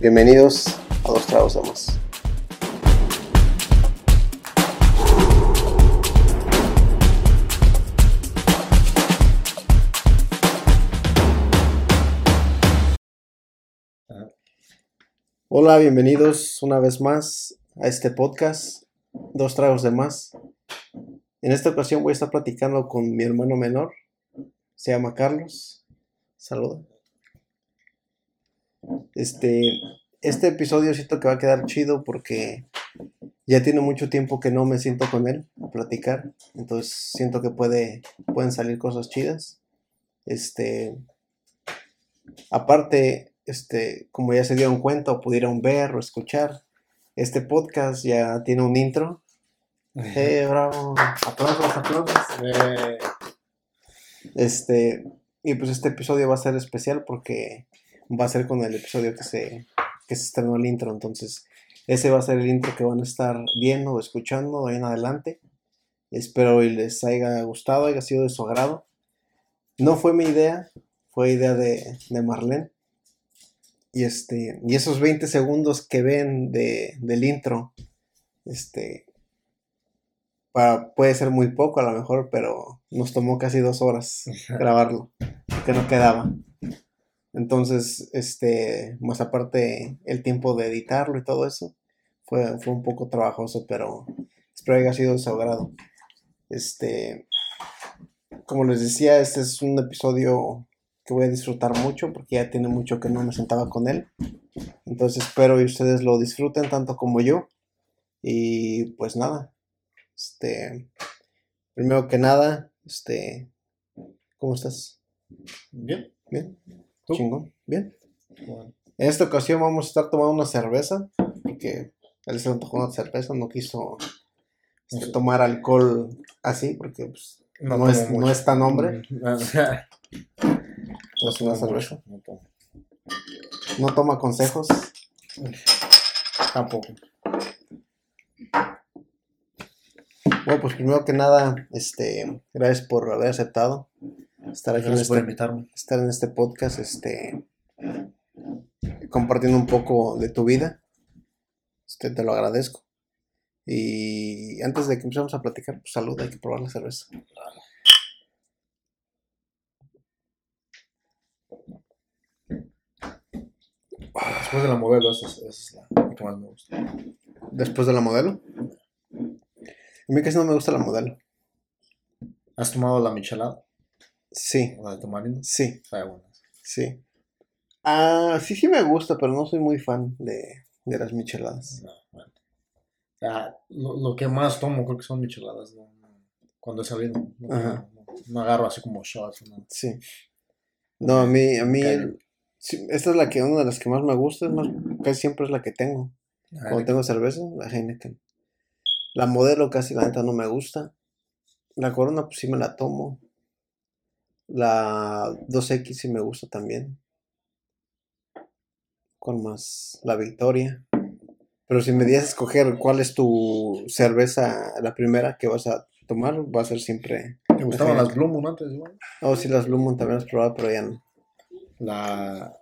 Bienvenidos a Dos Tragos de Más. Hola, bienvenidos una vez más a este podcast, Dos Tragos de Más. En esta ocasión voy a estar platicando con mi hermano menor, se llama Carlos. Saluda. Este, este episodio siento que va a quedar chido porque ya tiene mucho tiempo que no me siento con él a platicar. Entonces siento que puede, pueden salir cosas chidas. Este, aparte, este, como ya se dieron cuenta o pudieron ver o escuchar, este podcast ya tiene un intro. ¡Eh, bravo! Aplausos, aplausos. Eh, Este, y pues este episodio va a ser especial porque va a ser con el episodio que se, que se estrenó el intro. Entonces, ese va a ser el intro que van a estar viendo o escuchando de ahí en adelante. Espero y les haya gustado, haya sido de su agrado. No fue mi idea, fue idea de, de Marlene. Y, este, y esos 20 segundos que ven de, del intro, este, para- puede ser muy poco a lo mejor, pero nos tomó casi dos horas grabarlo, que no quedaba. Entonces, este, más aparte el tiempo de editarlo y todo eso, fue, fue un poco trabajoso, pero espero haya sido de su agrado. Este, como les decía, este es un episodio que voy a disfrutar mucho porque ya tiene mucho que no me sentaba con él. Entonces espero que ustedes lo disfruten tanto como yo. Y pues nada, este, primero que nada, este, ¿cómo estás? Bien. ¿Bien? ¿Tú? Chingón, ¿bien? Bueno, En esta ocasión vamos a estar tomando una cerveza, porque él se antojó una cerveza, no quiso este, Sí. tomar alcohol así, porque pues, no, es, no es tan hombre, Mm, no es una cerveza. No toma consejos. Tampoco. Bueno, pues primero que nada, este, gracias por haber aceptado estar aquí en Gracias por este, invitarme. estar en este podcast, este, compartiendo un poco de tu vida. Este, te lo agradezco. Y antes de que empecemos a platicar, pues salud, hay que probar la cerveza. Después de la modelo, esa es, esa es la que más me gusta. Después de la modelo. A mí casi no me gusta la modelo. ¿Has tomado la michelada? Sí, ¿O la de tamarindo? sí, Sabe buena. sí. Ah, sí, sí me gusta, pero no soy muy fan de, de las micheladas. No, bueno. Ah, lo, lo que más tomo creo que son micheladas. ¿no? Cuando he salido. No, Ajá. no, no agarro así como shots. ¿no? Sí. No, a mí, a mí, sí, esta es la que, una de las que más me gusta, es más, casi siempre es la que tengo. Cuando tengo cerveza, la Heineken. La modelo casi la neta no me gusta. La corona pues sí me la tomo. La 2X sí me gusta también. ¿Cuál más? La Victoria. Pero si me dieras escoger cuál es tu cerveza, la primera que vas a tomar, va a ser siempre... ¿Te gustaban las Blue Moon antes igual? Oh, sí, las Blue Moon también las he probado, pero ya no. La,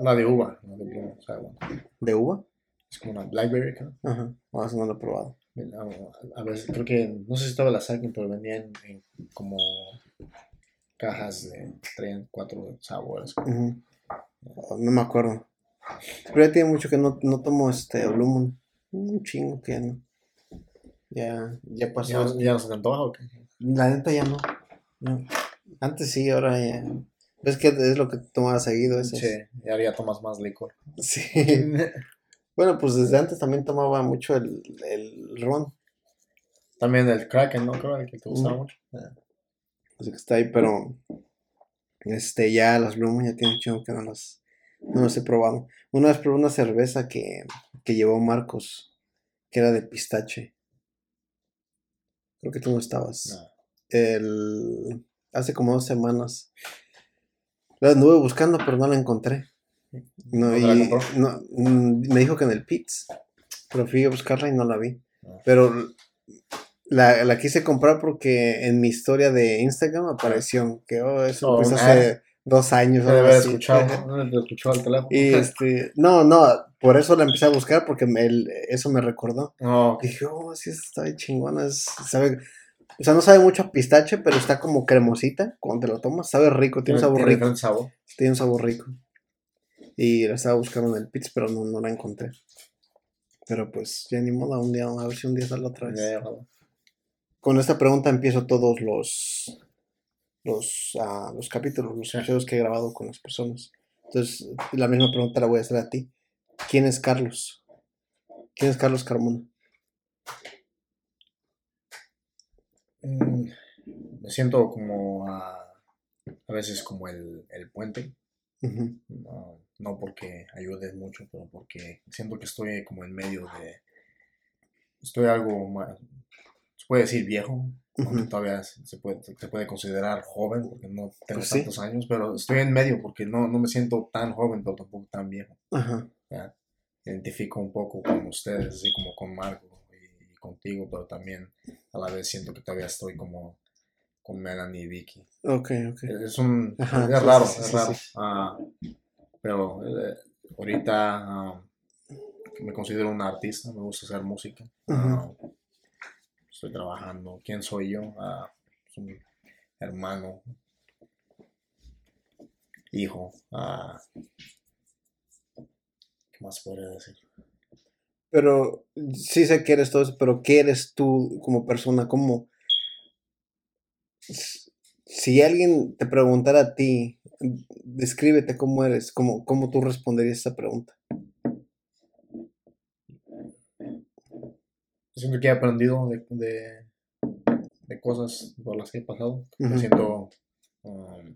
la de uva. La de Blue Moon, sabe buena. ¿De uva? Es como una Blackberry, creo. Ajá, no, eso no lo he probado. A, veces, creo que, no sé si estaba la saquen, pero vendían en como cajas de traían cuatro sabores. No me acuerdo. Pero ya tiene mucho que no, no tomo este Blue Moon. Un chingo que ya no. Ya, ya pasó. ¿Ya, ya no se te antoja o qué? La neta ya no. No. Antes sí, ahora ya. ¿Ves que es lo que tomaba seguido? Ese? Sí, y ahora ya tomas más licor. Sí. Bueno, pues desde antes también tomaba mucho el, el ron. También el Kraken, ¿no? Creo el que te gustaba mucho. Así que está ahí, pero. Este, ya las Blue Moon ya tiene un chingo que no las, no las he probado. Una vez probé una cerveza que, que llevó Marcos, que era de pistache. Creo que tú no estabas. No. El, hace como dos semanas. La anduve buscando, pero no la encontré. No, ¿Dónde la y compró? no, mm, me dijo que en el Pits, pero fui a buscarla y no la vi. Ah. Pero la, la quise comprar porque en mi historia de Instagram apareció que oh, eso Oh, pues hace dos años. Debe haber escuchado, ¿no? Haber escuchado el teléfono. Y este, no, no, por eso la empecé a buscar, porque me- el- eso me recordó. No, Dije, oh, sí, está bien chingona. es- sabe, o sea, no sabe mucho a pistache, pero está como cremosita. Cuando te lo tomas, sabe rico, tiene un sabor tiene rico. sabor. Tiene un sabor rico. Y la estaba buscando en el Pits, pero no, no la encontré. Pero pues, ya ni modo, un día, a ver si un día sale otra vez. Ya, ya. Con esta pregunta empiezo todos los los, ah, los capítulos, los episodios que he grabado con las personas. Entonces, la misma pregunta la voy a hacer a ti. ¿Quién es Carlos? ¿Quién es Carlos Carmona? Mm, Me siento como a, a veces como el, el puente. No, no porque ayude mucho, pero porque siento que estoy como en medio de... Estoy algo más... Se puede decir viejo, aunque todavía se puede, se puede considerar joven porque no tengo Pues sí. tantos años, pero estoy en medio porque no, no me siento tan joven, pero tampoco tan viejo. Ajá. ¿ya? Identifico un poco con ustedes, así como con Marco y, y contigo, pero también a la vez siento que todavía estoy como con Melanie y Vicky. Ok, ok. Es un Ajá, es raro, sí, sí, es raro. pero eh, ahorita ah, me considero un artista, me gusta hacer música. Estoy trabajando. ¿Quién soy yo? Ah, soy hermano, hijo. ah, ¿Qué más podría decir? Pero sí sé que eres todo eso, pero ¿qué eres tú como persona? ¿Cómo? Si alguien te preguntara a ti, descríbete cómo eres, ¿cómo, cómo tú responderías esa pregunta? Siento que he aprendido de, de, de cosas por las que he pasado. Me siento, um,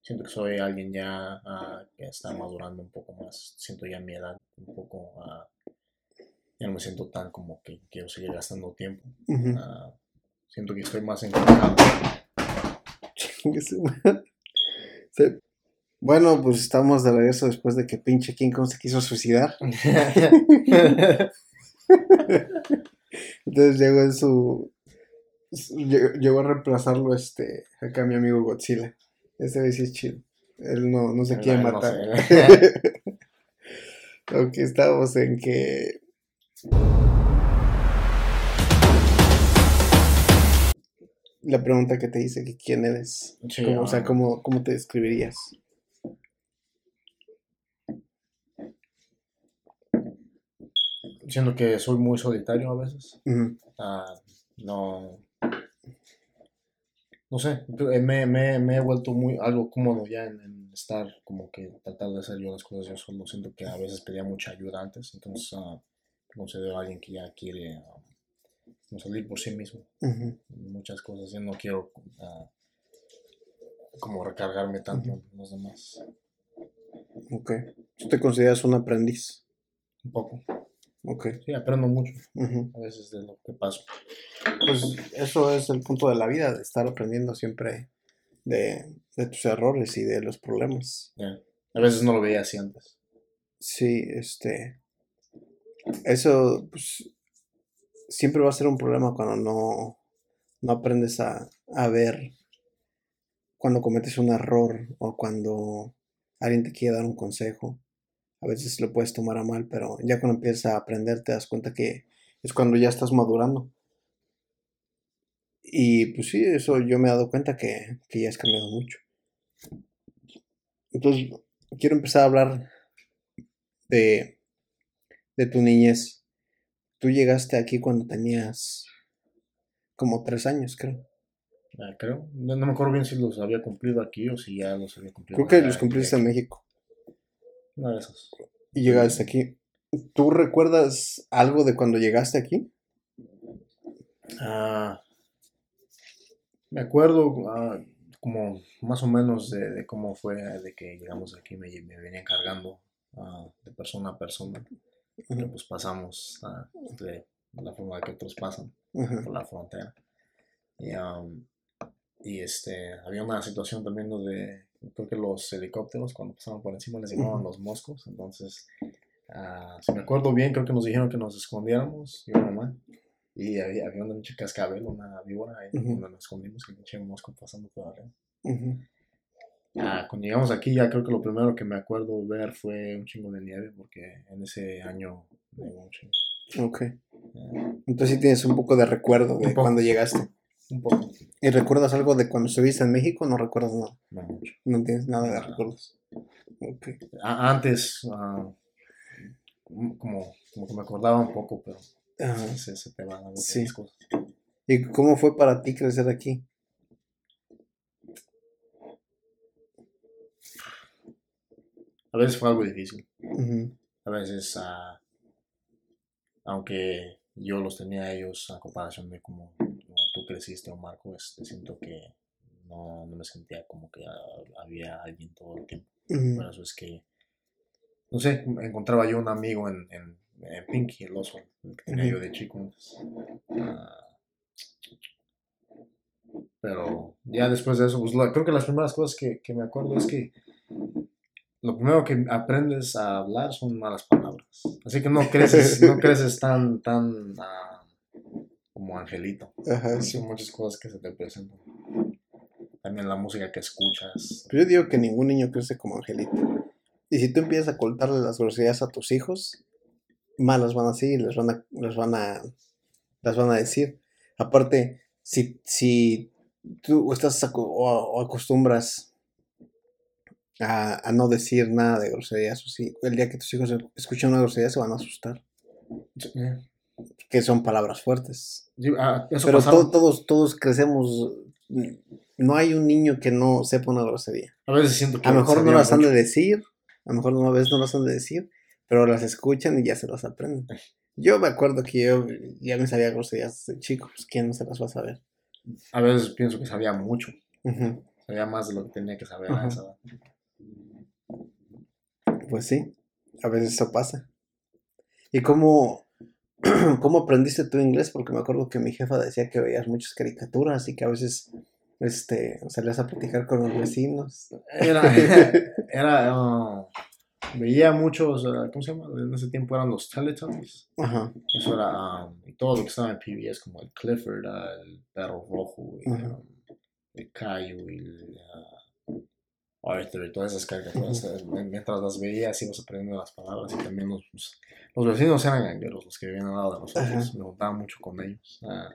siento que soy alguien ya ah, que está madurando un poco más. Siento ya mi edad un poco. ah, ya no me siento tan como que quiero seguir gastando tiempo. Ah, siento que estoy más. Sí. Bueno, pues estamos de regreso después de que pinche King Kong se quiso suicidar. Entonces llegó en su. Llegó, a reemplazarlo este. Acá mi amigo Godzilla. Este güey sí es chido. Él no, no se quiere No, no matar. sé. ok, estamos en que. La pregunta que te hice, que quién eres. Sí, Cómo- o sea, ah, ¿cómo, ¿cómo te describirías? Siento que soy muy solitario a veces. Ah, no. No sé, me, me, me he vuelto muy algo cómodo ya en, en estar como que tratar de hacer yo las cosas yo solo. Siento que a veces pedía mucha ayuda antes, entonces ah, considero alguien que ya quiere ah, salir por sí mismo. Muchas cosas, yo no quiero como recargarme tanto en los demás. Ok. ¿Tú te consideras un aprendiz? Un poco. Ok. Sí, aprendo mucho a veces de lo que paso. Pues eso es el punto de la vida, de estar aprendiendo siempre de, de tus errores y de los problemas. A veces no lo veía así antes. Sí, este. Eso, pues. Siempre va a ser un problema cuando no, no aprendes a, a ver cuando cometes un error o cuando alguien te quiere dar un consejo. A veces lo puedes tomar a mal, pero ya cuando empiezas a aprender te das cuenta que es cuando ya estás madurando. Y pues sí, eso yo me he dado cuenta que, que ya has cambiado mucho. Entonces, quiero empezar a hablar de, de tu niñez. Tú llegaste aquí cuando tenías como tres años, creo. Ah, creo. No, no me acuerdo bien si los había cumplido aquí o si ya los había cumplido. Creo que los cumpliste en. México De esas. y llegaste aquí. ¿Tú recuerdas algo de cuando llegaste aquí? Ah, me acuerdo ah, como más o menos de, de cómo fue de que llegamos aquí, me, me venía encargando ah, de persona a persona, que Ujú, pues pasamos ah, de la forma que otros pasan por la frontera. Y, am, y este, había una situación también donde creo que los helicópteros cuando pasaban por encima les llamaban los moscos, entonces, ah, si me acuerdo bien, creo que nos dijeron que nos escondiéramos, yo y mamá. Y había, había una pinche cascabel, una víbora ahí donde nos escondimos y un pinche mosco pasando por arriba. ujú. Ah, cuando llegamos aquí ya creo que lo primero que me acuerdo ver fue un chingo de nieve porque en ese año nevó un chingo. Ok. Ah, Entonces sí tienes un poco de recuerdo de cuando llegaste. Un poco, ¿Y recuerdas algo de cuando estuviste en México? No recuerdas nada. no mucho. No tienes nada de recuerdos. Ok. A- antes, ah, como, como que me acordaba un poco, pero Ajá. se, se te van a Sí. cosas. ¿Y cómo fue para ti crecer aquí? A veces fue algo difícil. A veces, ah, aunque yo los tenía a ellos a comparación de como tú creciste o Marco, este, siento que no, no me sentía como que ah, había alguien todo el tiempo. Por eso es que, no sé, encontraba yo un amigo en, en, en Pinky, el oso, el que tenía yo de chico. Ah, pero ya después de eso, pues lo- creo que las primeras cosas que, que me acuerdo es que lo primero que aprendes a hablar son malas palabras. Así que no creces, no creces tan, tan ah, como angelito. Ajá, sí. Son muchas cosas que se te presentan. También la música que escuchas. Pero yo digo que ningún niño crece como angelito. Y si tú empiezas a cortarle las groserías a tus hijos, malas van a seguir, les van a, les van a, las van a decir. Aparte, si, si tú estás o, acostumbras a, a no decir nada de groserías, o si el día que tus hijos escuchan una grosería se van a asustar, que son palabras fuertes. Sí, ah, eso Pero to- todos, todos crecemos, no hay un niño que no sepa una grosería. A veces siento que. A lo mejor no las han de decir, a lo mejor una vez no las han de decir, pero las escuchan y ya se las aprenden. Yo me acuerdo que yo ya me sabía groserías de chico, pues quién no se las va a saber. A veces pienso que sabía mucho. Sabía más de lo que tenía que saber a esa edad. Pues sí, a veces eso pasa. ¿Y cómo, cómo aprendiste tu inglés? Porque me acuerdo que mi jefa decía que veías muchas caricaturas y que a veces este, salías a platicar con los vecinos. Era. era ah, veía muchos. ah, ¿Cómo se llama? En ese tiempo eran los Teletubbies. Ajá, Eso era. ah, y todo lo que estaba en PBS, como el Clifford, ah, el perro rojo, y, ah, el Caillou, y el. Arthur y todas esas caricaturas, eh, mientras las veías ibas aprendiendo las palabras y también los, los- los vecinos eran gangueros, los que vivían al lado de nosotros, Ajá. me juntaba mucho con ellos. Ah,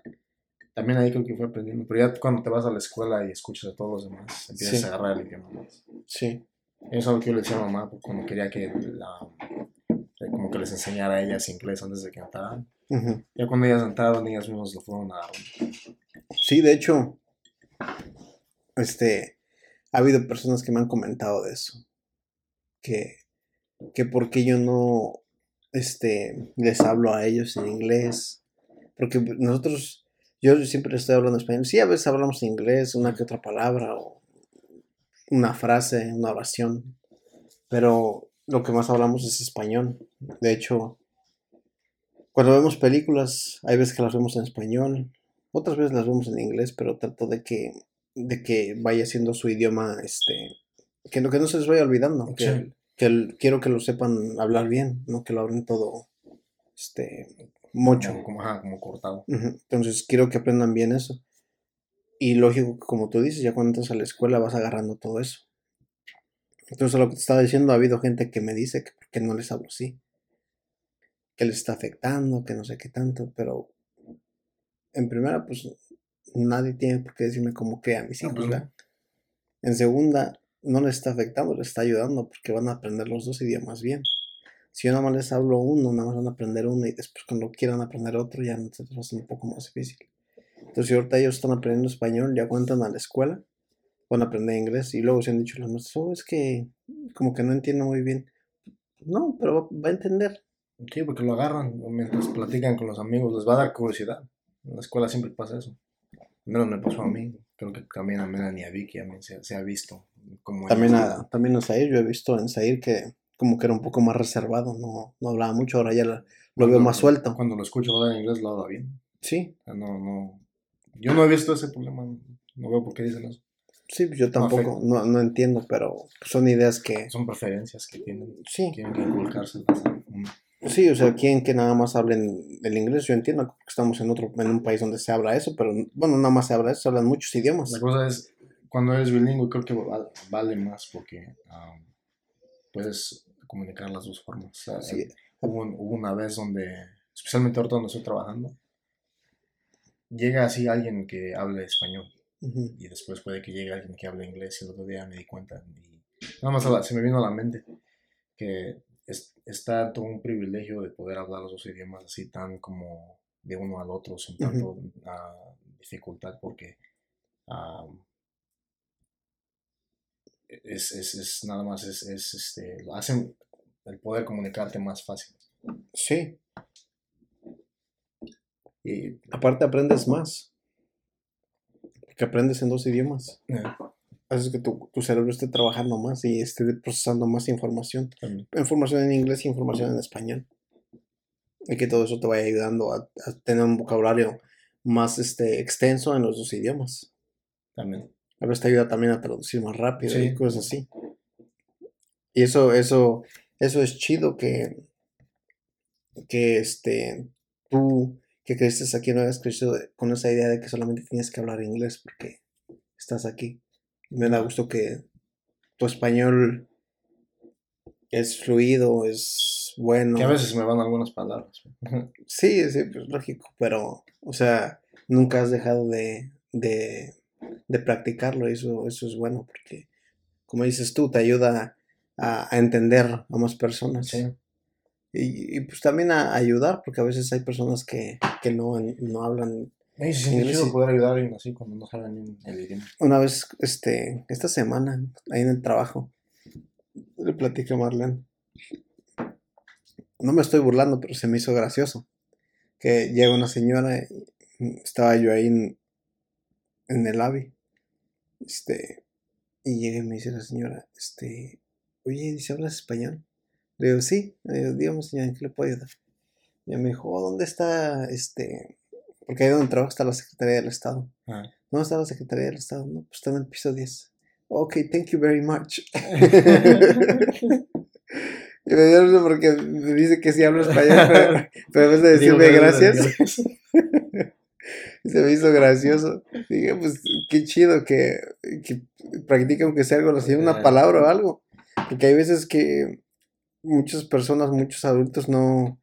también ahí creo que fui aprendiendo, pero ya cuando te vas a la escuela y escuchas a todos los demás, empiezas Sí. a agarrar el idioma más. sí. Eso es algo que yo le decía a mamá pues, cuando quería que la- eh, como que les enseñara a ellas inglés antes de que entraran. ujú. Ya cuando ellas entraron, ellas mismas lo fueron a Sí, de hecho, este, ha habido personas que me han comentado de eso, que, que por qué yo no, este, les hablo a ellos en inglés, porque nosotros, yo siempre estoy hablando español, sí, a veces hablamos inglés, una que otra palabra o una frase, una oración, pero lo que más hablamos es español. De hecho, cuando vemos películas, hay veces que las vemos en español, otras veces las vemos en inglés, pero trato de que, de que vaya siendo su idioma, este, que no, que no se les vaya olvidando, que, Sí. que el- quiero que lo sepan hablar bien, no que lo hablen todo, este, mucho. como, como, ajá, como cortado. Entonces quiero que aprendan bien eso. Y lógico, que como tú dices, ya cuando entras a la escuela vas agarrando todo eso. Entonces lo que te estaba diciendo, ha habido gente que me dice que qué no les hablo así. Que les está afectando, que no sé qué tanto, pero en primera, pues nadie tiene por qué decirme cómo que a mis hijos, pues, ¿verdad? En segunda, no les está afectando, les está ayudando porque van a aprender los dos idiomas bien. Si yo nada más les hablo uno, nada más van a aprender uno y después cuando quieran aprender otro ya se les va a hacer un poco más difícil. Entonces, si ahorita ellos están aprendiendo español, ya cuentan a la escuela, van a aprender inglés y luego se han dicho los maestros, oh, es que como que no entiendo muy bien. No, pero va, va a entender. Sí, porque lo agarran mientras platican con los amigos, les va a dar curiosidad. En la escuela siempre pasa eso. Menos me pasó a mí. Creo que también a Melanie y a Vicky también se, se ha visto. Como También a, también a Zair, yo he visto en Zair que como que era un poco más reservado, no, no hablaba mucho, ahora ya la- lo veo más suelto. Cuando lo escucho hablar en inglés lo habla bien. Sí, no, no. Yo no he visto ese problema. No veo por qué dicen eso. sí, yo tampoco, no, no entiendo, pero son ideas que, Son preferencias que tienen. sí, inculcárselas. Mm. Sí, o sea, quien que nada más hablen el inglés, yo entiendo que estamos en otro, en un país donde se habla eso, pero bueno, nada más se habla eso, se hablan muchos idiomas. La cosa es, cuando eres bilingüe creo que val- vale más porque um, puedes comunicar las dos formas. O sea, Sí. hubo, hubo una vez donde, especialmente ahorita donde estoy trabajando, llega así alguien que hable español y después puede que llegue alguien que hable inglés y el otro día me di cuenta y nada más la- se me vino a la mente que es, está todo un privilegio de poder hablar los dos idiomas así tan como de uno al otro sin tanto ah, dificultad porque es, es, es nada más es, es este lo hacen el poder comunicarte más fácil Sí, y aparte aprendes más. Porque aprendes en dos idiomas. eh, Haces que tu, tu cerebro esté trabajando más y esté procesando más información. también, Información en inglés y información en español. Y que todo eso te vaya ayudando a, a tener un vocabulario más este, extenso en los dos idiomas. también. A veces te ayuda también a traducir más rápido Sí. y cosas así. Y eso, eso, eso es chido que, que este, tú que creces aquí no hayas crecido con esa idea de que solamente tienes que hablar inglés porque estás aquí. Me da gusto que tu español es fluido, es bueno. que a veces me van algunas palabras Sí, sí, pues lógico, pero, o sea, nunca has dejado de, de, de practicarlo, y eso, eso es bueno, porque, como dices tú, te ayuda a, a entender a más personas. sí Y, y, pues también a, ayudar, porque a veces hay personas que, que no, no hablan. Siente Inglés chido sí. poder ayudar a alguien así cuando no saben el idioma Una vez, este, esta semana, ahí en el trabajo, le platiqué a Marlene. No me estoy burlando, pero se me hizo gracioso. Que llega una señora, y estaba yo ahí en, en el AVI. Este, y llega y me dice la señora, este, oye, dice, ¿hablas español? Le digo, sí, le digo, dígame señora, ¿en qué le puedo ayudar? Y ella me dijo, "Oh, ¿dónde está este? Porque ahí donde trabajo está la Secretaría del Estado. Ah. ¿Dónde está la Secretaría del Estado? No, pues está en el piso 10. Ok, thank you very much. y me dio porque me dice que sí hablo español, pero, pero en vez de decirme gracias, gracias, se me hizo gracioso. Dije, pues qué chido que, que practique aunque sea algo así, una Ah. palabra o algo. Porque hay veces que muchas personas, muchos adultos no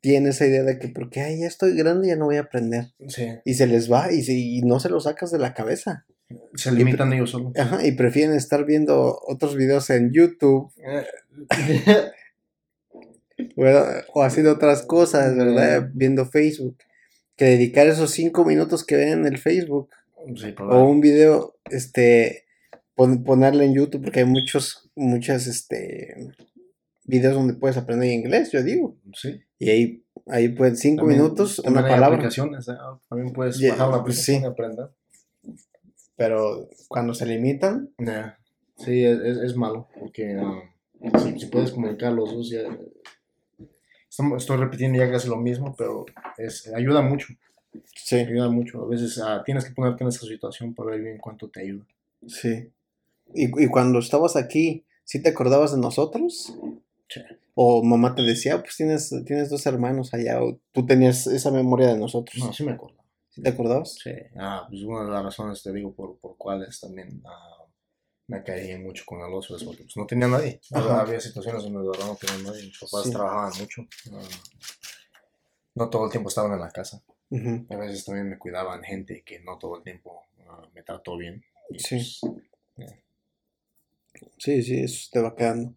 tienen esa idea de que porque ay, ya estoy grande ya no voy a aprender. Sí, Y se les va y, se- y no se lo sacas de la cabeza. se limitan ellos solos. Ajá, y prefieren estar viendo otros videos en YouTube o haciendo otras cosas, ¿verdad? Viendo Facebook. Que dedicar esos cinco minutos que ven en el Facebook Sí, o un video, este, pon- ponerle en YouTube, porque hay muchos, muchas, este, videos donde puedes aprender inglés, yo digo. Sí. Y ahí, ahí pues cinco También- minutos, también una hay palabra. aplicaciones, ¿eh? También puedes Yeah, bajar una pues aplicación sí. y aprender. Pero cuando se limitan, Yeah. Sí, es, es, es malo, porque um, si, si puedes comunicar los dos, ya... Estamos- Estoy repitiendo ya casi lo mismo, pero es, ayuda mucho, sí, ayuda mucho. A veces ah, tienes que ponerte en esa situación para ver bien cuánto te ayuda. sí. Y, y cuando estabas aquí, ¿sí te acordabas de nosotros? Sí. O mamá te decía, pues tienes, tienes dos hermanos allá, o tú tenías esa memoria de nosotros. No, sí me acuerdo. ¿Sí te acordabas? Sí, ah, pues una de las razones, te digo, por, por cuales también ah, me caí mucho con el oso es porque pues, no tenía nadie. Había situaciones donde de verdad no tenía nadie. Mis papás Sí. trabajaban mucho. ah, no todo el tiempo estaban en la casa. A veces también me cuidaban gente que no todo el tiempo ah, me trató bien. Y, Sí. pues, Sí, sí, eso te va quedando.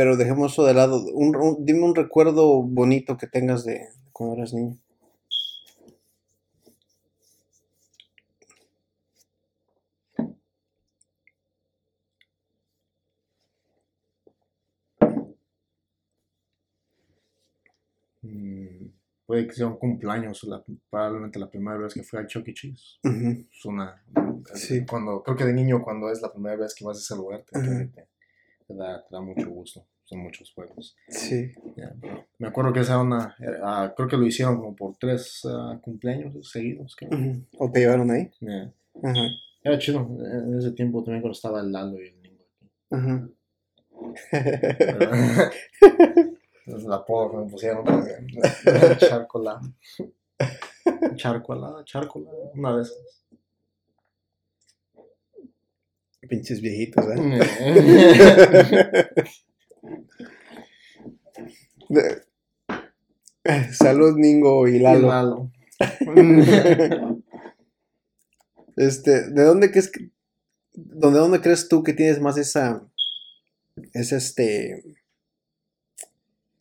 Pero dejemos eso de lado. Un, un- dime un recuerdo bonito que tengas de cuando eras niño. mm, puede que sea un cumpleaños, la- probablemente la primera vez que fui al Chuck E. Cheese. Es una. Sí. Cuando, creo que de niño, cuando es la primera vez que vas a ese lugar, te, te- te da, te da mucho gusto. Son muchos juegos. Sí. Me acuerdo que esa era una. ah, creo que lo hicieron como por tres ah, cumpleaños seguidos. creo. ¿O te llevaron ahí? Ajá. Era chido. En ese tiempo también cuando estaba el Lalo y el Ningo aquí. Entonces la apodo que me pusieron también. Charcolada. Charcolada, charcolada. Una de esas. Pinches viejitos, ¿eh? De- Salud, Ningo y Lalo. Lalo. Este, ¿de dónde crees que, dónde, dónde crees tú que tienes más esa, esa este,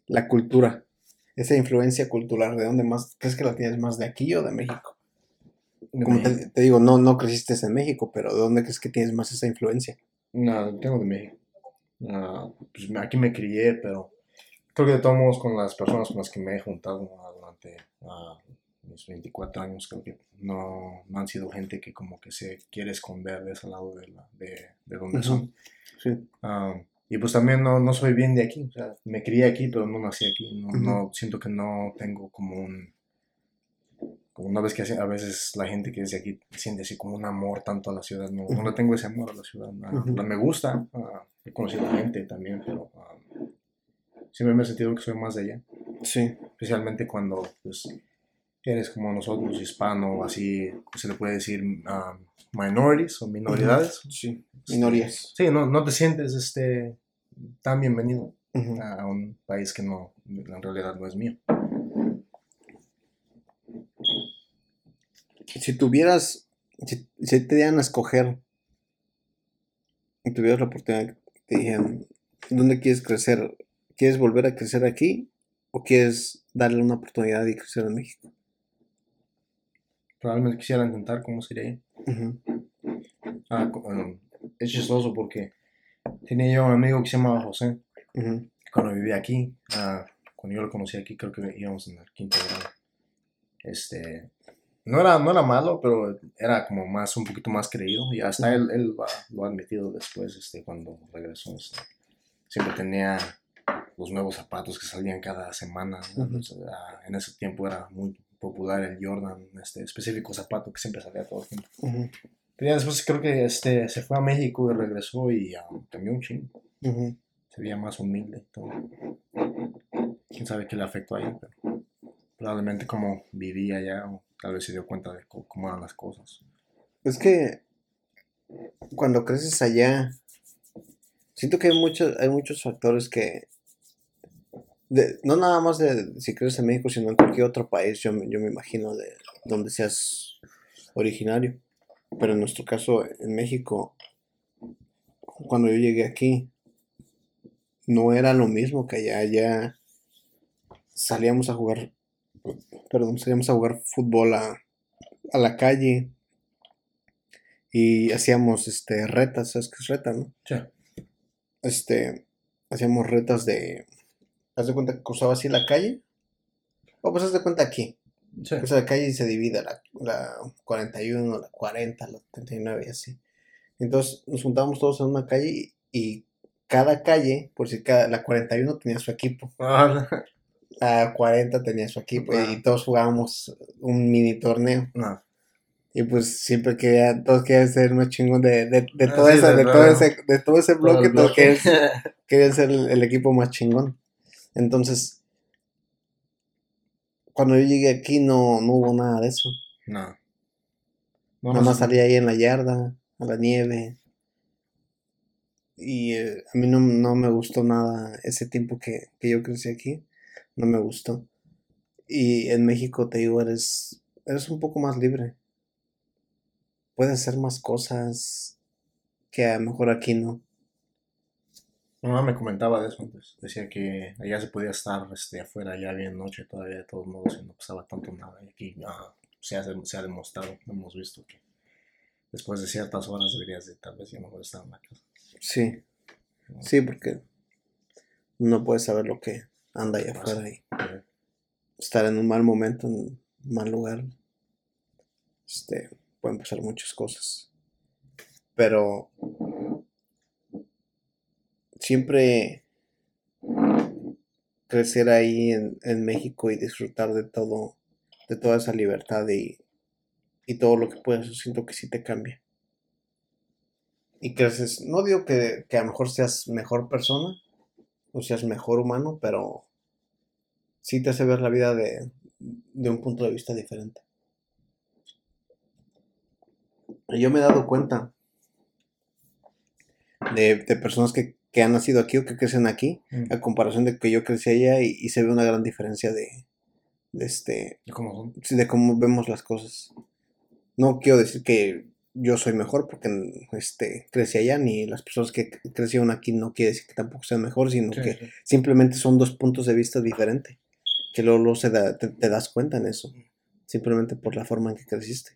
la cultura, esa influencia cultural? ¿De dónde más crees que la tienes más de aquí o de México? Como te, te digo, no, no creciste en México, pero ¿de dónde crees que tienes más esa influencia? No, tengo de México. Ah, pues aquí me crié, pero creo que de todos modos con las personas con las que me he juntado durante ah, mis 24 años, creo que no, no han sido gente que como que se quiere esconder de ese lado de, la, de, de donde Ujú. son. Sí. Ah, y pues también no, no soy bien de aquí, o sea, me crié aquí, pero no nací aquí. No, Ujú. no- siento que no tengo como un... Como una vez que a veces la gente que es de aquí siente así como un amor tanto a la ciudad, no, no le tengo ese amor a la ciudad. Ujú. Me gusta, he conocido gente también, pero ah, siempre me he sentido que soy más de allá, Sí. especialmente cuando pues, eres como nosotros, hispano, así se le puede decir ah, minorities o minoridades. Sí. Minorías. Sí, no, no te sientes este, tan bienvenido a un país que no, en realidad no es mío. Si tuvieras, si, si te dieran a escoger, y tuvieras la oportunidad, te dijeran, ¿dónde quieres crecer? ¿Quieres volver a crecer aquí o quieres darle una oportunidad y crecer en México? Probablemente quisiera intentar cómo sería ahí. Ah, um, es chistoso porque tenía yo un amigo que se llamaba José, cuando vivía aquí, ah, cuando yo lo conocí aquí, creo que íbamos en el quinto grado. Este, no era, no era malo, pero era como más, un poquito más creído, y hasta él, él lo, ha, admitido después, este, cuando regresó. este, siempre tenía los nuevos zapatos que salían cada semana. Entonces, ah, en ese tiempo era muy popular el Jordan, este específico zapato que siempre salía todo el tiempo. ujú, Pero ya después creo que este, se fue a México y regresó y ah, cambió un chingo. ujú. Se veía más humilde todo. Quién sabe qué le afectó ahí, pero probablemente como vivía allá o tal vez se dio cuenta de cómo eran las cosas. Es que cuando creces allá, siento que hay muchos, hay muchos factores que, no nada más de si creces en México, sino en cualquier otro país, yo, yo me imagino de donde seas originario. Pero en nuestro caso, en México, cuando yo llegué aquí, no era lo mismo que allá. Allá salíamos a jugar, perdón, salíamos a jugar fútbol a, a la calle y hacíamos este retas, ¿sabes qué es reta, no? Sí. Este, hacíamos retas de, haz de cuenta que cruzaba así la calle, o pues haz de cuenta aquí, Sí. cruza la calle y se divide la, la 41, la 40, la 39 y así. Entonces nos juntábamos todos en una calle y, y cada calle, por si cada, la 41 tenía su equipo, Ah, la 40 tenía su equipo y todos jugábamos un mini torneo. no. Y pues siempre quería, todos querían ser más chingón de, de, de, Ah, toda sí, esa- de todo ese, de todo ese Todo bloque, el todos querían, querían ser el, el equipo más chingón. Entonces, cuando yo llegué aquí no, no hubo nada de eso. no. Nada más salía ahí en la yarda, a la nieve. Y eh, a mí no, no me gustó nada ese tiempo que, que yo crecí aquí. No me gustó. Y en México, te digo, eres, eres un poco más libre. Puedes hacer más cosas que a lo mejor aquí no. Mi mamá me comentaba de eso antes. Decía que allá se podía estar este, afuera ya bien noche todavía de todos modos y no pasaba tanto nada. Y aquí ah, se, ha, se ha demostrado, hemos visto que después de ciertas horas deberías de tal vez ya mejor estar en la casa. Sí, sí, porque no puedes saber lo que anda allá afuera y estar en un mal momento, en un mal lugar. Este, pueden pasar muchas cosas. Pero siempre crecer ahí en, en México y disfrutar de todo, de toda esa libertad y, y todo lo que puedes, yo siento que sí te cambia. Y creces, no digo que, que a lo mejor seas mejor persona o seas mejor humano, pero sí te hace ver la vida de, de un punto de vista diferente. Y yo me he dado cuenta de, de personas que, que han nacido aquí o que crecen aquí, Mm. a comparación de que yo crecí allá y, y se ve una gran diferencia de, de este, de cómo vemos las cosas. No quiero decir que yo soy mejor porque este, crecí allá, ni las personas que crecieron aquí no quiere decir que tampoco sean mejor, sino Sí, que sí. simplemente son dos puntos de vista diferentes, que luego, luego se da- te, te das cuenta en eso, simplemente por la forma en que creciste.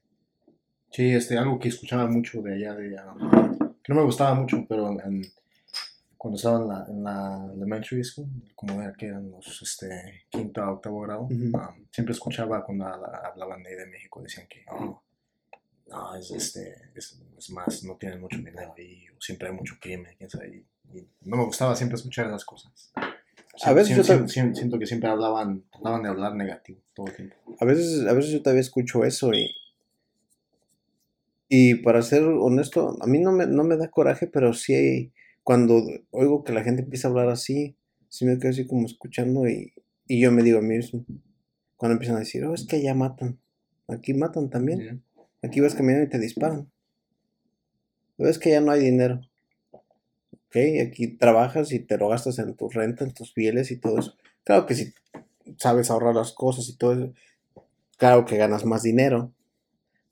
Sí, este, algo que escuchaba mucho de allá, de, um, que no me gustaba mucho, pero en- cuando estaba en la, en la elementary school, como era que eran los este, quinto a octavo grado, um, siempre escuchaba cuando habla- hablaban de, de México, decían que, oh, no, es, este, es, es más, no tienen mucho dinero ahí, o siempre hay mucho crimen, quién sabe, y, y no me gustaba siempre escuchar esas cosas. A veces yo siento, tam- siento que siempre hablaban, trataban de hablar negativo todo el tiempo. A veces, a veces yo todavía escucho eso y, y para ser honesto, a mí no me, no me da coraje, pero sí cuando oigo que la gente empieza a hablar así, sí me quedo así como escuchando y, y yo me digo a mí mismo, cuando empiezan a decir, oh, es que allá matan, aquí matan también. Aquí vas caminando y te disparan, ves que ya no hay dinero, ok, aquí trabajas y te lo gastas en tu renta, en tus pieles y todo eso, claro que si sabes ahorrar las cosas y todo eso, claro que ganas más dinero,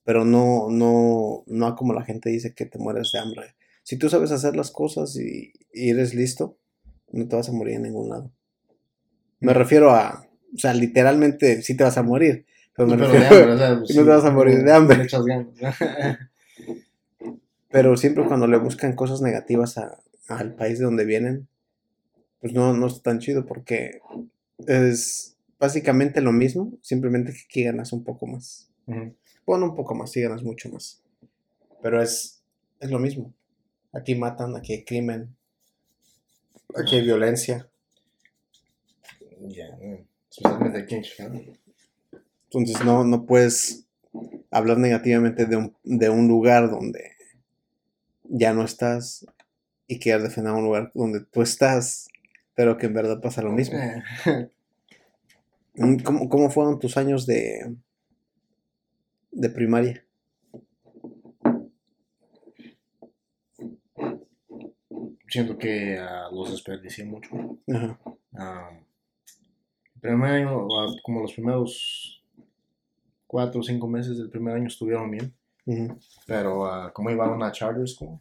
pero no, no, no como la gente dice que te mueres de hambre. Si tú sabes hacer las cosas y, y eres listo, no te vas a morir en ningún lado. Me refiero a, o sea, literalmente sí te vas a morir, pero me Pero de refiero- hambre, o sea, pues no te vas a morir de hambre. ganas. pero siempre cuando le buscan cosas negativas a- al país de donde vienen, pues no, no es tan chido porque es básicamente lo mismo, simplemente que aquí ganas un poco más. Bueno, un poco más, sí ganas mucho más. Pero es, es lo mismo. Aquí matan, aquí hay crimen, aquí hay violencia. Ya, mm, especialmente aquí en Chicago. Entonces no, no puedes hablar negativamente de un, de un lugar donde ya no estás y querer defender un lugar donde tú estás, pero que en verdad pasa lo mismo. Mm, ¿Cómo, cómo fueron tus años de, de primaria? Siento que ah, los desperdicié mucho. Ajá. Ah, el primer año, ah, como los primeros cuatro o cinco meses del primer año estuvieron bien, ujú, pero ah, como iba a una charter school,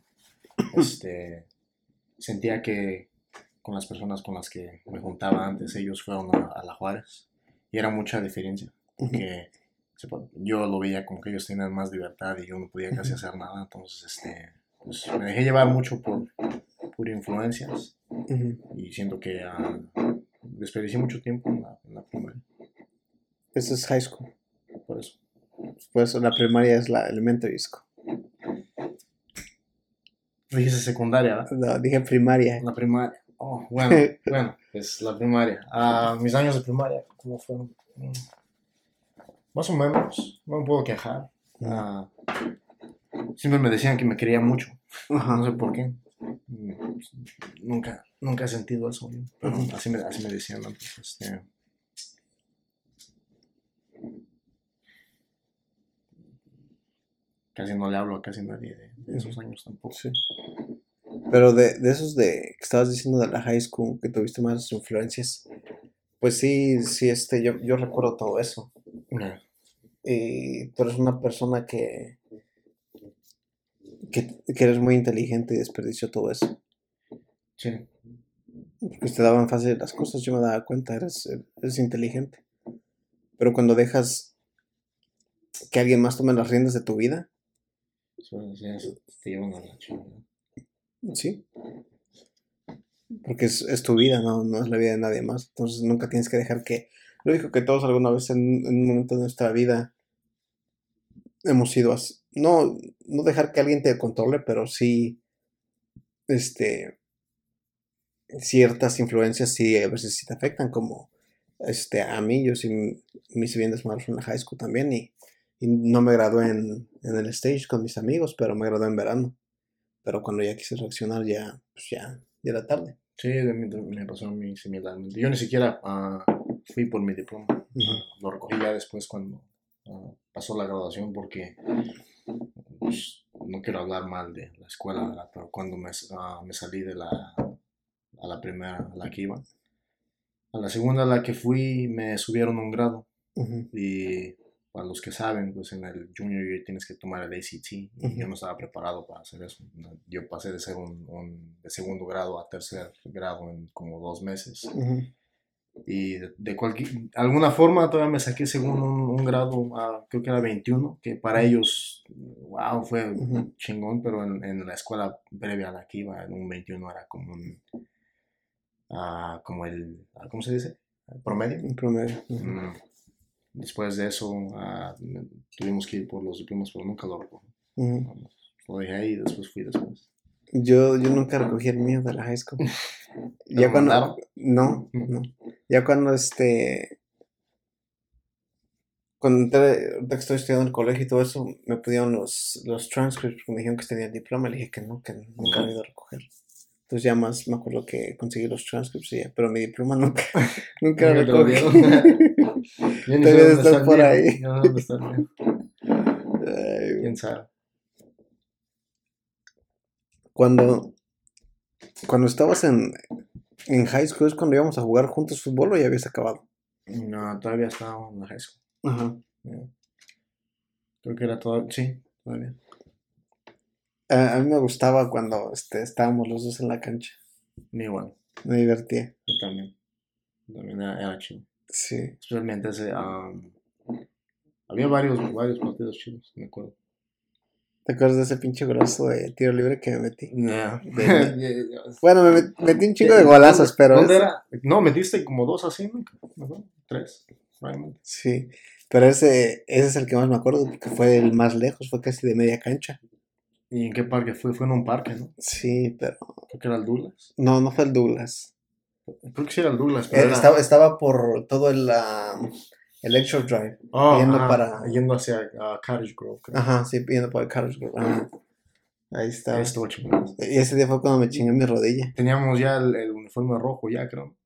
este, sentía que con las personas con las que me juntaba antes, ellos fueron a, a la Juárez y era mucha diferencia. ujú. que se po- yo lo veía como que ellos tenían más libertad y yo no podía casi hacer nada, entonces este, pues, me dejé llevar mucho por, por influencias Ujú. y siento que ah, desperdicié mucho tiempo en la, en la primaria, Eso es high school. Por eso. Pues la primaria es la elementary school. Fíjese secundaria, ¿verdad? No, dije primaria. La primaria. Oh, bueno, bueno, pues la primaria. Ah, mis años de primaria, ¿cómo fueron? Mm, Más o menos, no me puedo quejar. Ah, siempre me decían que me quería mucho. No sé por qué. Mm, pues, Nunca, nunca he sentido eso. Pero así, me, así me decían antes. Este, casi no le hablo a casi nadie de, de esos años tampoco. Sí. Pero de, de esos de que estabas diciendo de la high school, que tuviste más influencias, pues sí, sí, este, yo, yo recuerdo todo eso. Y tú eres una persona que, que, que eres muy inteligente y desperdició todo eso. Sí, Porque te daban fácil las cosas, yo me daba cuenta, eres, eres inteligente. Pero cuando dejas que alguien más tome las riendas de tu vida, te llevan a la chingada. Sí. Porque es, es tu vida, no, no es la vida de nadie más. Entonces nunca tienes que dejar que... Lo dijo que todos alguna vez en, un momento de nuestra vida hemos sido así. No, no dejar que alguien te controle, pero sí, este, ciertas influencias sí a veces sí te afectan, como este, a mí, yo sí hice bien desmadroso en la high school también y, y no me gradué en, en el stage con mis amigos, pero me gradué en verano. Pero cuando ya quise reaccionar ya, pues ya, ya era tarde. Sí, me pasó a mí similarmente. Yo ni siquiera ah, fui por mi diploma. Lo recogí ya después cuando ah, pasó la graduación porque pues, no quiero hablar mal de la escuela, ¿verdad? pero cuando me, ah, me salí de la, a la primera, a la que iba, a la segunda a la que fui me subieron un grado y para los que saben, pues en el junior year tienes que tomar el ACT y yo no estaba preparado para hacer eso. Yo pasé de ser un, un- de segundo grado a tercer grado en como dos meses y de, de cualquier alguna forma todavía me saqué según un, un grado ah, creo que era 21 que para ellos wow fue chingón pero en, en la escuela previa a la que iba un 21 era como un ah, como el ah, ¿cómo se dice? promedio En promedio. Mm. Después de eso ah, tuvimos que ir por los diplomas pero nunca lo recogí lo dejé ahí y después fui después Yo, yo nunca recogí el mío de la high school. ¿Te Ya cuando. mandaron? No, no. Ya cuando este. Cuando entré, ahorita que estoy estudiando en el colegio y todo eso, me pidieron los, los transcripts, porque me dijeron que tenía el diploma, le dije que no, que nunca he ido a recoger. Entonces ya más me acuerdo que conseguí los transcripts y ya, pero mi diploma nunca, nunca lo recogí. Debe de estar por ahí. no está. Ay, quién sabe Cuando, cuando estabas en, en high school, ¿es cuando íbamos a jugar juntos fútbol o ya habías acabado? No, todavía estaba en high school. Ajá. Creo que era todo. Sí, todavía. A, a mí me gustaba cuando este, estábamos los dos en la cancha. Mi igual. Me divertía. Yo también. También era, era chido. Sí. Especialmente ese. um, había varios, varios partidos chidos, me acuerdo. ¿Te acuerdas de ese pinche golazo de tiro libre que me metí? Yeah. De- Bueno, me met- metí un chingo de golazos, pero. ¿Dónde era? No, metiste como dos así, ¿no? Tres. probablemente. Sí. Pero ese, ese es el que más me acuerdo, porque fue el más lejos, fue casi de media cancha. ¿Y en qué parque fue? Fue en un parque, ¿no? Sí, pero. Creo que era el Douglas. No, no fue el Douglas. Creo que sí era el Douglas. pero Eh, era- estaba, estaba por todo el, ah, el Extra Drive. Oh, yendo ajá, para- Yendo hacia ah, Cottage Grove. creo. Ajá, sí, yendo por el Carlos Grove. Ajá. Ahí estaba. Estuvo chingón. Y ese día fue cuando me chingué mi rodilla. Teníamos ya el, el uniforme rojo, ya creo.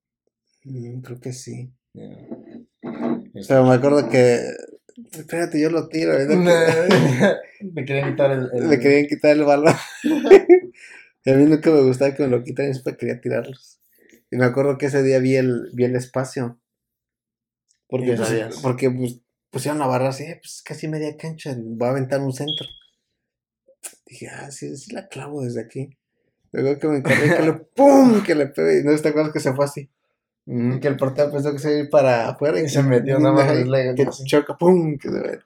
Mm, creo que sí. Yeah. Pero me acuerdo que. Espérate, yo lo tiro. ¿eh? me quería quitar el. el- Le querían quitar el balón. y a mí nunca me gustaba que me lo quitaran, siempre quería tirarlos. Y me acuerdo que ese día vi el, vi el espacio. Porque, pues, porque pues, pusieron la barra así, "Eh, pues casi media cancha, voy a aventar un centro. Dije, ah, sí, sí la clavo desde aquí. Luego que me encargué que le ¡pum! que le pegué. Y no te acuerdas que se fue así. Y que el portero pensó que se iba a ir para afuera. Y se metió nada más el leg, Que así. choca, ¡pum! Que se mete.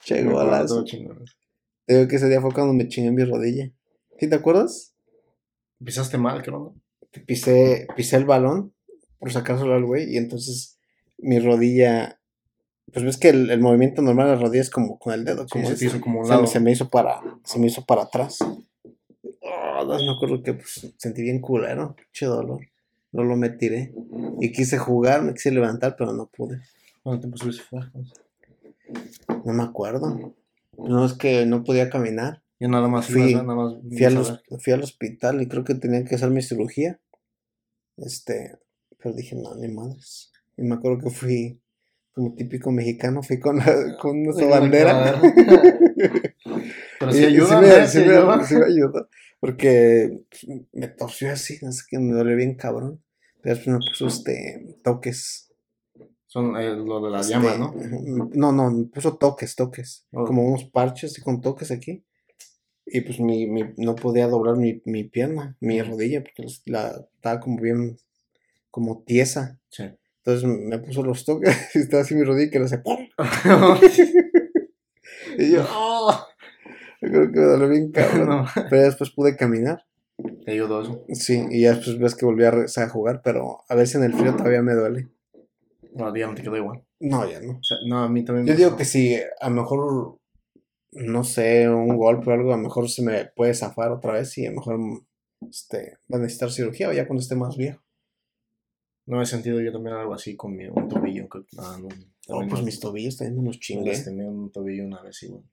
Che, golazo. Te digo que ese día fue cuando me chingué mi rodilla. ¿Sí te acuerdas? Pisaste mal, creo, ¿no? Pisé, pisé el balón por sacárselo al güey y entonces mi rodilla, pues ves que el, el movimiento normal de la rodilla es como con el dedo, Sí, como se te hizo como un se, lado. se me hizo para, se me hizo para atrás. Oh, no, me acuerdo que pues, sentí bien culero, che dolor. No lo me tiré. Y quise jugar, me quise levantar, pero no pude. ¿Cuánto tiempo estuviste fuera? No me acuerdo. No es que no podía caminar. Yo nada más Fui- nada más. Fui al, fui hospital y creo que tenían que hacer mi cirugía. Este, pero dije, no, ni madres. Y me acuerdo que fui, como típico mexicano, fui con, la- con nuestra bandera. Pero Y- sí y ayuda, me, sí Sí me- ayuda. sí me ayudó, Porque me torció así, sé qué, me dolió bien cabrón. Después me puso este, toques. Son eh, lo de la este, llama, ¿no? No, no, me puso toques, toques. Oh. Como unos parches así con toques aquí. Y pues mi, mi, no podía doblar mi, mi pierna, mi rodilla, porque la, estaba como bien, como tiesa. Sí. Entonces me puso los toques y estaba así mi rodilla que hacía ¡pum! Y yo, ¡oh! Yo creo que me dolió bien cabrón. No, Pero después pude caminar. Te ayudó eso. Sí, y ya después ves que volví a a jugar, pero a veces en el frío todavía me duele. No, ya no te quedó igual. No, ya no. O sea, no, a mí también. Yo digo que si a lo mejor, no sé, un golpe o algo, a lo mejor se me puede zafar otra vez y a lo mejor este, va a necesitar cirugía o ya cuando esté más viejo. No he sentido yo también algo así con mi, un tobillo. que- ah, no, Oh, pues no- mis tobillos también me chingué. lastimé un tobillo una vez igual.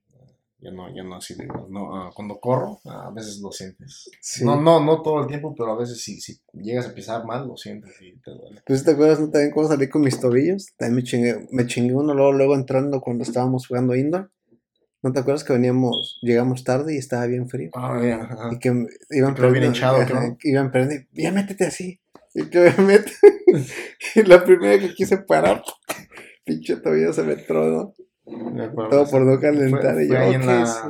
Ya no, ya no sido igual. No, ah, cuando corro, a veces lo sientes. Sí. No, no, no todo el tiempo, pero a veces si, si llegas a pisar mal, lo sientes y te duele. Pues te acuerdas también cómo salí con mis tobillos. También me chingué, me chingué uno luego, luego entrando cuando estábamos jugando indoor. ¿No te acuerdas que veníamos, llegamos tarde y estaba bien frío? Ah, ya, ajá. Y que iban Pero bien hinchado, Iban perdiendo. Ya métete así. Y que me meto. y la primera que quise parar, pinche todavía se me tronó. Todo sí. por no calentar. Fue, y yo, ahí en ok, la, sí.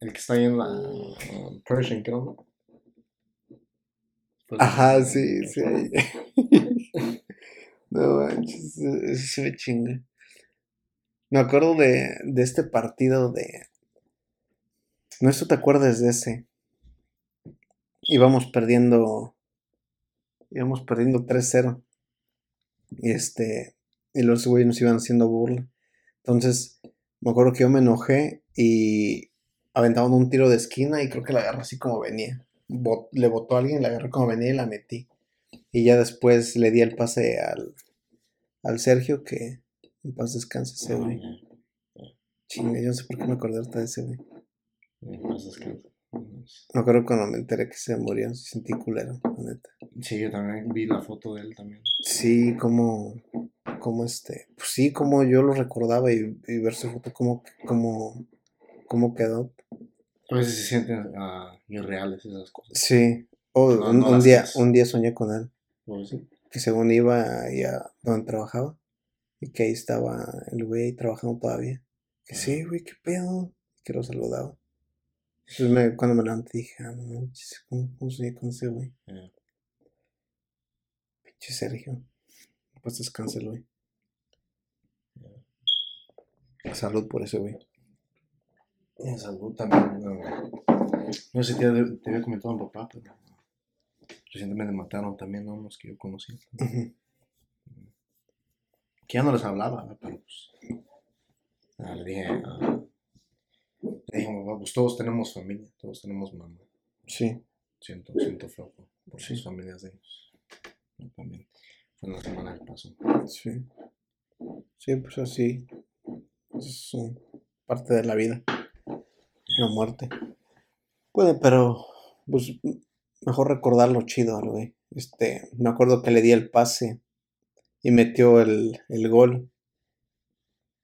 el que está ahí en la uh, Pershing, creo. Fue- Ajá, sí, sí. ahí. no manches, eso sí me chinga. Me acuerdo de, de este partido de. No sé si te acuerdas de ese. Íbamos perdiendo. Íbamos perdiendo 3-0. Y este. Y los güeyes nos iban haciendo burla. Entonces, me acuerdo que yo me enojé y aventaban un tiro de esquina y creo que la agarré así como venía. Bot- le botó a alguien, la agarré como venía y la metí. Y ya después le di el pase al, al Sergio que en paz descanse ese güey. Chinga, yo no sé por qué me acordé de ese güey. ya, pues descansa. Me acuerdo cuando me enteré que se murió, sí sentí culero, la neta. Sí, yo también vi la foto de él también. Sí, como, como este, pues sí, como yo lo recordaba y, y ver su foto, como, como, como quedó. A veces se sienten ah, irreales esas cosas. Sí, o No, un, no día, un día soñé con él, ¿O sí? que según iba a donde trabajaba y que ahí estaba el güey trabajando todavía. Que sí, güey, qué pedo, que lo saludaba. Entonces me- cuando me levanté dije, ah, no ¿cómo, cómo soñé con ese güey? Ya. Pinche Sergio. Pues descanse el güey. Salud por ese güey. En salud también. No, no sé si te, te había comentado a mi papá, pero recientemente mataron también a unos que yo conocí. Que ya no les hablaba, ¿no? pero pues. ah, le dije, ah, pues todos tenemos familia, todos tenemos mamá. Sí, Siento, siento feo por, Sí. sus familias de ellos. Yo también. Fue en la semana que pasó. sí. Sí, pues así. Es un- parte de la vida. La muerte. Bueno, pero pues mejor recordar lo chido, güey. Este, me acuerdo que le di el pase y metió el, el gol.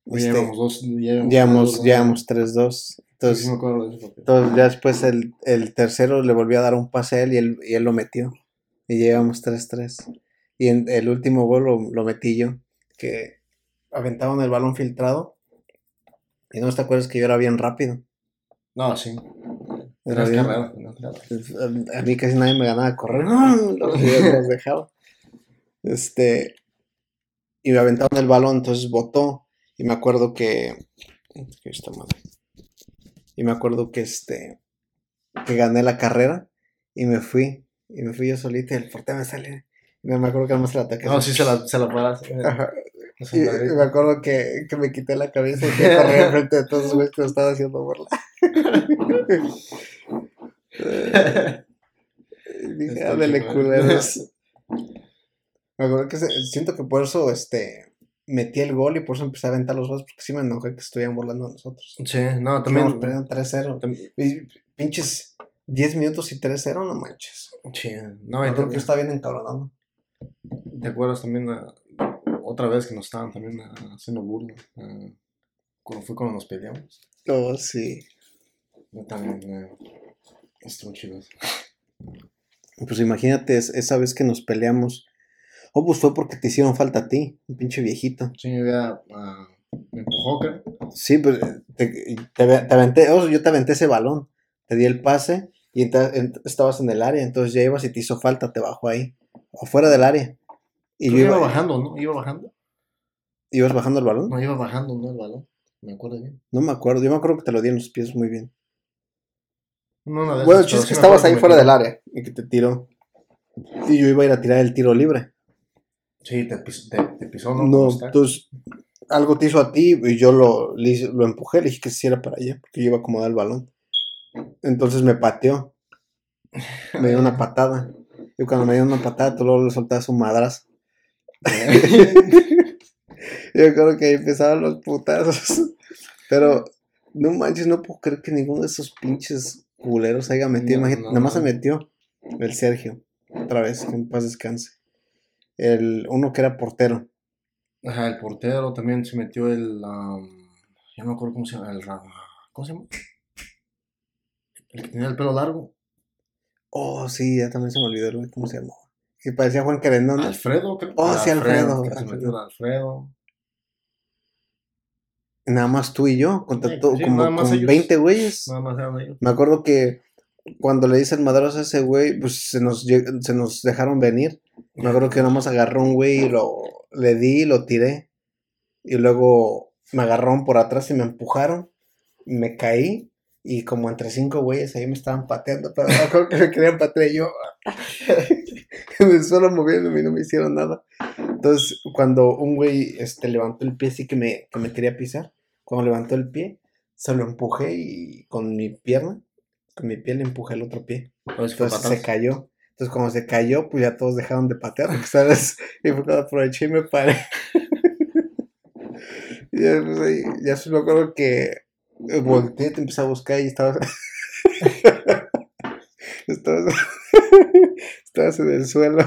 Ya Este, llevamos dos. Llevamos, Llevamos, dos, ¿no? llevamos 3-2. Sí, Entonces, sí eso. Entonces ya después el, el tercero le volvió a dar un pase a él y él, y él lo metió. Y llegamos 3-3. Y en el último gol lo, lo metí yo. Que aventaban el balón filtrado. Y no te acuerdas que yo era bien rápido. No, sí. Era bien- carrera, carrera. A, mí casi nadie me ganaba a correr. No, los, los dejaba. Este. Y me aventaban el balón, entonces botó. Y me acuerdo que. que esta madre. Y me acuerdo que este. Que gané la carrera. Y me fui. Y me fui yo solito y el portero me salió. Y me acuerdo que además el ataque. No, sí se la, se la paraste. Ajá. Es Y, me acuerdo que, que me quité la cabeza y que corrí enfrente de todos los güeyes que me estaban haciendo burla. Y dije, ándale, chingón". culeros. Me acuerdo que se- siento que por eso este, metí el gol y por eso empecé a aventar los goles, porque sí me enojé que estuvieran burlando a nosotros. Sí, no, También también. perdiendo 3-0. tam- Y pinches 10 minutos y 3-0, no manches. Sí, no, Yo creo que está bien encabronado. ¿Te acuerdas también ah, otra vez que nos estaban también ah, haciendo burla? ah, cuando fue cuando nos peleamos. Oh, sí. Yo también. ah, estuvo chido. Pues imagínate es- esa vez que nos peleamos. Oh, pues fue porque te hicieron falta a ti, un pinche viejito. Sí, ya ah, me empujó, creo. Sí, pues te, te, te aventé, oh, yo te aventé ese balón, te di el pase y ent- estabas en el área, entonces ya ibas y te hizo falta, te bajó ahí, afuera del área. Y yo iba iba, bajando, ¿no? Iba bajando. ibas bajando el balón. No, iba bajando, ¿no? El balón. Me acuerdo bien. No me acuerdo, yo me acuerdo que te lo di en los pies muy bien. No, de Bueno, el chiste es que estabas ahí fuera del área y que te tiró. Y yo iba a ir a tirar el tiro libre. Sí, te, te, te pisó, ¿no? No, entonces algo te hizo a ti y yo lo, le lo empujé, le dije que se hiciera para allá, porque yo iba a acomodar el balón. Entonces me pateó, me dio una patada. Y cuando me dio una patada, tú luego le soltabas un madrazo. Yo creo que ahí empezaban los putazos. Pero no manches, no puedo creer que ninguno de esos pinches culeros haya metido. No, nada más no. se metió el Sergio. Otra vez, que en paz descanse. El uno que era portero. Ajá, el portero también se metió el. am, ya no me acuerdo cómo se llama. El ¿Cómo se llama? El que tenía el pelo largo. Oh, sí, ya también se me olvidó, güey, ¿cómo se llamaba? Que parecía Juan Carendón. ¿no? Alfredo, creo. Oh, sí, Alfredo, que se Alfredo. metió el Alfredo. Nada más tú y yo, contra Sí, todo, sí, como con ellos. 20 güeyes. Nada más eran ellos. Me acuerdo que cuando le dicen madrazo a ese güey, pues se nos, se nos dejaron venir. Me acuerdo que nada más agarró un güey y lo, le di y lo tiré. Y luego me agarraron por atrás y me empujaron. Me caí. Y como entre cinco güeyes ahí me estaban pateando. Pero me acuerdo que me querían patear yo. me solo moviéndome y no me hicieron nada. Entonces, cuando un güey este, levantó el pie así que me, que me quería pisar, cuando levantó el pie, se lo empujé y con mi pierna, con mi pie le empujé el otro pie. Entonces se cayó. Entonces, como se cayó, pues ya todos dejaron de patear, ¿sabes? Y fue cuando y me paré. y ya, pues, ahí- ya me acuerdo que eh, volteé, te empecé a buscar y estabas. estabas. estabas en el suelo.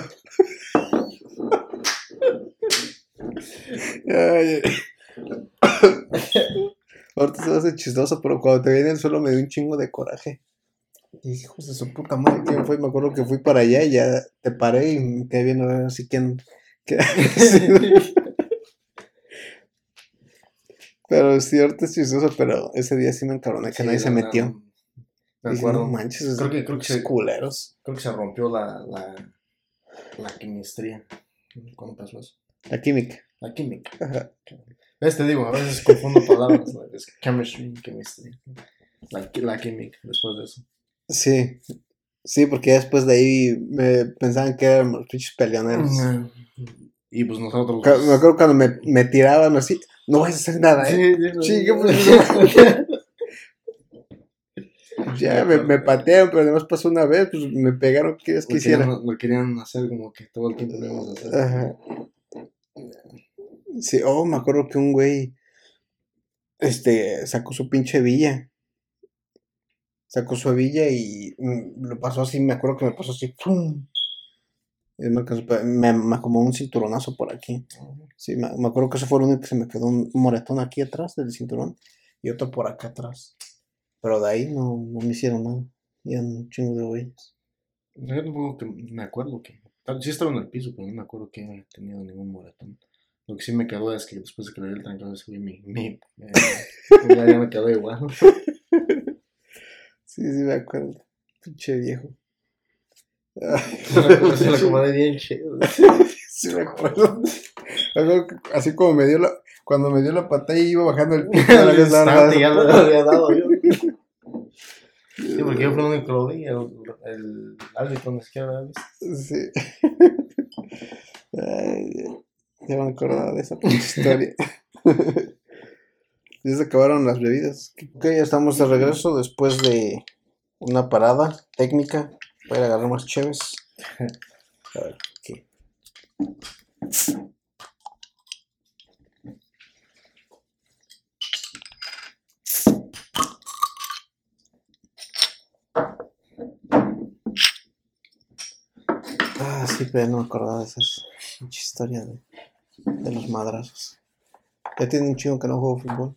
Ay, Ahorita se hace chistoso, pero cuando te vi en el suelo me dio un chingo de coraje. Y dije, hijos de su puta madre, ¿quién fue? Me acuerdo que fui para allá y ya te paré y me quedé viendo a ver así quién. pero sí, ahorita es chistoso, pero ese día sí me encabroné que Sí, nadie se verdad, metió. Me Dije, acuerdo. no manches, Creo que- creo que se- culeros. Creo que se rompió la, la, la quimistría. ¿Cuándo pasó eso? La química. La química. Ajá. ¿Ves? Te digo, a veces confundo palabras. Es chemistry, chemistry. La, la química, después de eso. Sí. Sí, porque después de ahí me pensaban que eran los pinches peleoneros. Y pues nosotros. Cu- Me acuerdo cuando me, me tiraban así, no vas a hacer nada, ¿eh? Sí, Sí, ¿qué pues, Ya me, me patearon, pero además pasó una vez, pues me pegaron, ¿qué quieres que hiciera? querían, lo querían hacer como que todo el tiempo lo íbamos a hacer. Ajá. Sí, oh, me acuerdo que un güey, este, sacó su pinche villa. Sacó su villa y mm, lo pasó así, me acuerdo que me pasó así, ¡pum! Me, me, me como un cinturonazo por aquí. Sí, me, me acuerdo que eso fue lo único que se me quedó un moretón aquí atrás del cinturón y otro por acá atrás. Pero de ahí no, no me hicieron nada. Y un chingo de güeyes. Yo tampoco que me acuerdo que. Sí estaba en el piso, pero no me acuerdo que haya tenido ningún moretón. Lo que sí me quedó es que después de que le di el trancazo ese güey, mi. mi eh, ya, ya me quedó igual. Sí, sí, me acuerdo. Pinche viejo. Se la acomodé bien chido. Sí, me acuerdo. Así como me dio la. Cuando me dio la patada y iba bajando el instante ya lo había dado yo. Sí, porque yo fui que lo vi. El, el árbitro ni siquiera. Sí. Ay, ya me acordaba de esa historia. Ya se acabaron las bebidas. Ok, ya estamos de regreso después de una parada técnica para agarrar más chéves. A ver. Ah, sí, pero no me acordaba de esas pinche historia de, de los madrazos. Ya tiene un chingo que no juego fútbol.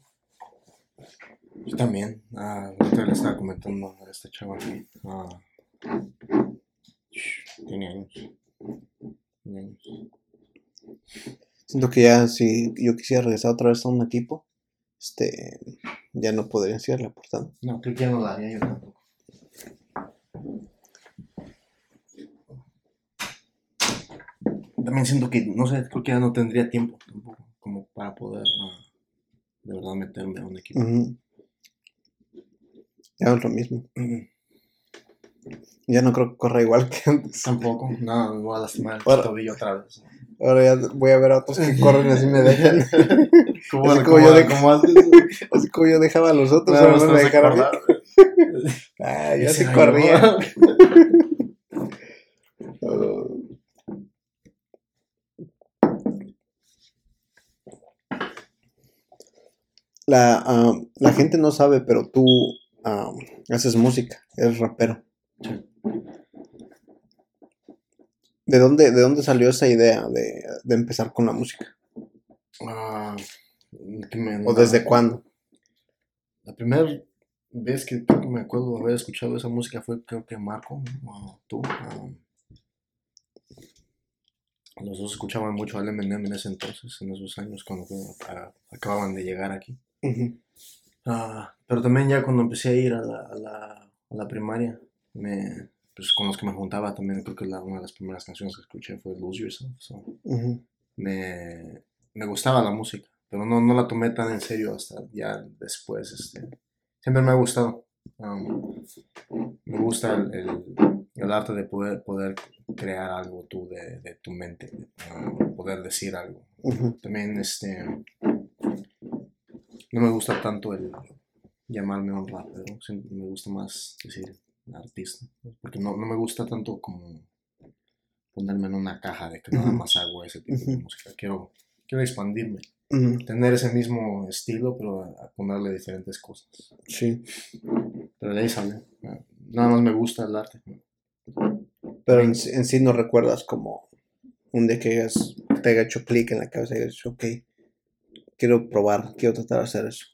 Yo también. Ah, ahorita le estaba comentando a esta chava. Ah, tiene años. Tiene años. Siento que ya si yo quisiera regresar otra vez a un equipo, este, ya no podría hacerle portada. No, creo que ya no la haría yo tampoco. También siento que, no sé, creo que ya no tendría tiempo tampoco, como para poder ah, de verdad meterme a un equipo. Ya no es lo mismo. Mm, Ya no creo que corra igual que antes. Tampoco, no, me voy a lastimar el Ahora- tobillo otra vez. Ahora ya voy a ver a otros que corren así me dejan. Así como yo de- como antes. Así como yo dejaba a los otros, ahora más me te vas a dejaron a mí. Ah, yo sí corría. La, ah, la gente no sabe, pero tú ah, haces música, eres rapero. Sí. ¿De dónde, ¿De dónde salió esa idea de, de empezar con la música? Ah, me- ¿O desde cuándo? La primera ves que creo que me acuerdo de haber escuchado esa música fue creo que Marco o tú. um, los dos escuchaban mucho al Eminem en ese entonces, en esos años cuando a- acababan de llegar aquí. Ah, pero también ya cuando empecé a ir a la, a la, a la primaria, me, pues con los que me juntaba también, creo que la, una de las primeras canciones que escuché fue Lose Yourself. so, me, me gustaba la música, pero no, no la tomé tan en serio hasta ya después. Este, siempre me ha gustado. Um, me gusta el, el- el arte de poder, poder crear algo tú de, de tu mente, um, poder decir algo. También este, no me gusta tanto el llamarme un rapero, me gusta más decir artista, porque no, no me gusta tanto como ponerme en una caja de que nada más hago ese tipo de música. Quiero, quiero expandirme, tener ese mismo estilo, pero a, a ponerle diferentes cosas. Sí. Pero de ahí sale. Nada más me gusta el arte. Pero en, sí- en sí no recuerdas como un día que hayas- te haya hecho clic en la cabeza y dicho, ok, quiero probar, quiero tratar de hacer eso.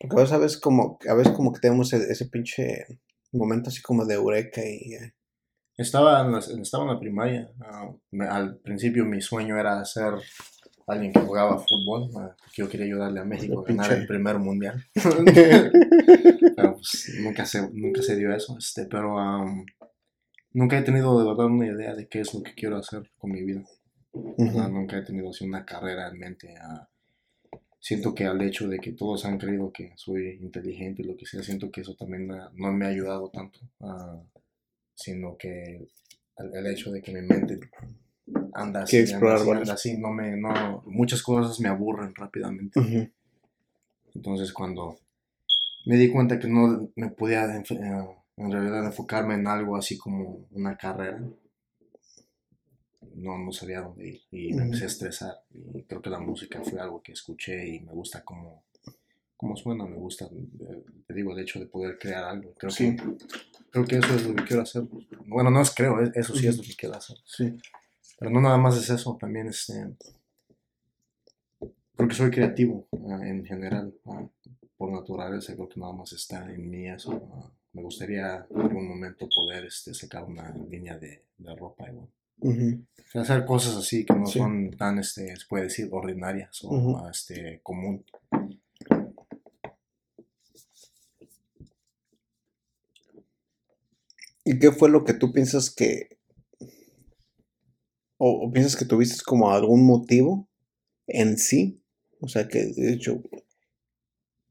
Porque a veces, a veces como, a veces como que tenemos ese, ese pinche momento así como de eureka y... eh, Estaba en la, estaba en la primaria. me- al principio mi sueño era ser alguien que jugaba fútbol. porque yo quería ayudarle a México a ganar pinche- el primer mundial. pero pues nunca se, nunca se dio eso. Este, pero am, nunca he tenido de verdad una idea de qué es lo que quiero hacer con mi vida. Nunca he tenido así una carrera en mente. ah, siento que al hecho de que todos han creído que soy inteligente y lo que sea, siento que eso también no me ha ayudado tanto. ah, sino que el, el hecho de que mi mente anda así, Quiere anda explorar así, varias anda así, no me, no, muchas cosas me aburren rápidamente. Entonces cuando me di cuenta que no me podía eh, en realidad enfocarme en algo así como una carrera, no, no sabía dónde ir y me empecé a estresar. Y creo que la música fue algo que escuché y me gusta cómo, cómo suena, me gusta, eh, te digo, el hecho de poder crear algo. Creo, Sí. que, creo que eso es lo que quiero hacer. Bueno, no es creo, es- eso sí es lo que quiero hacer. Sí. Pero no nada más es eso, también este, porque soy creativo ah, en general, ah, por naturaleza, creo que nada más está en mí eso. ah. me gustaría en algún momento poder este, sacar una línea de, de ropa igual. Hacer cosas así que no Sí. son tan, este, se puede decir, ordinarias o este, común. ¿Y qué fue lo que tú piensas que... O, o piensas que tuviste como algún motivo en sí? O sea, que de hecho,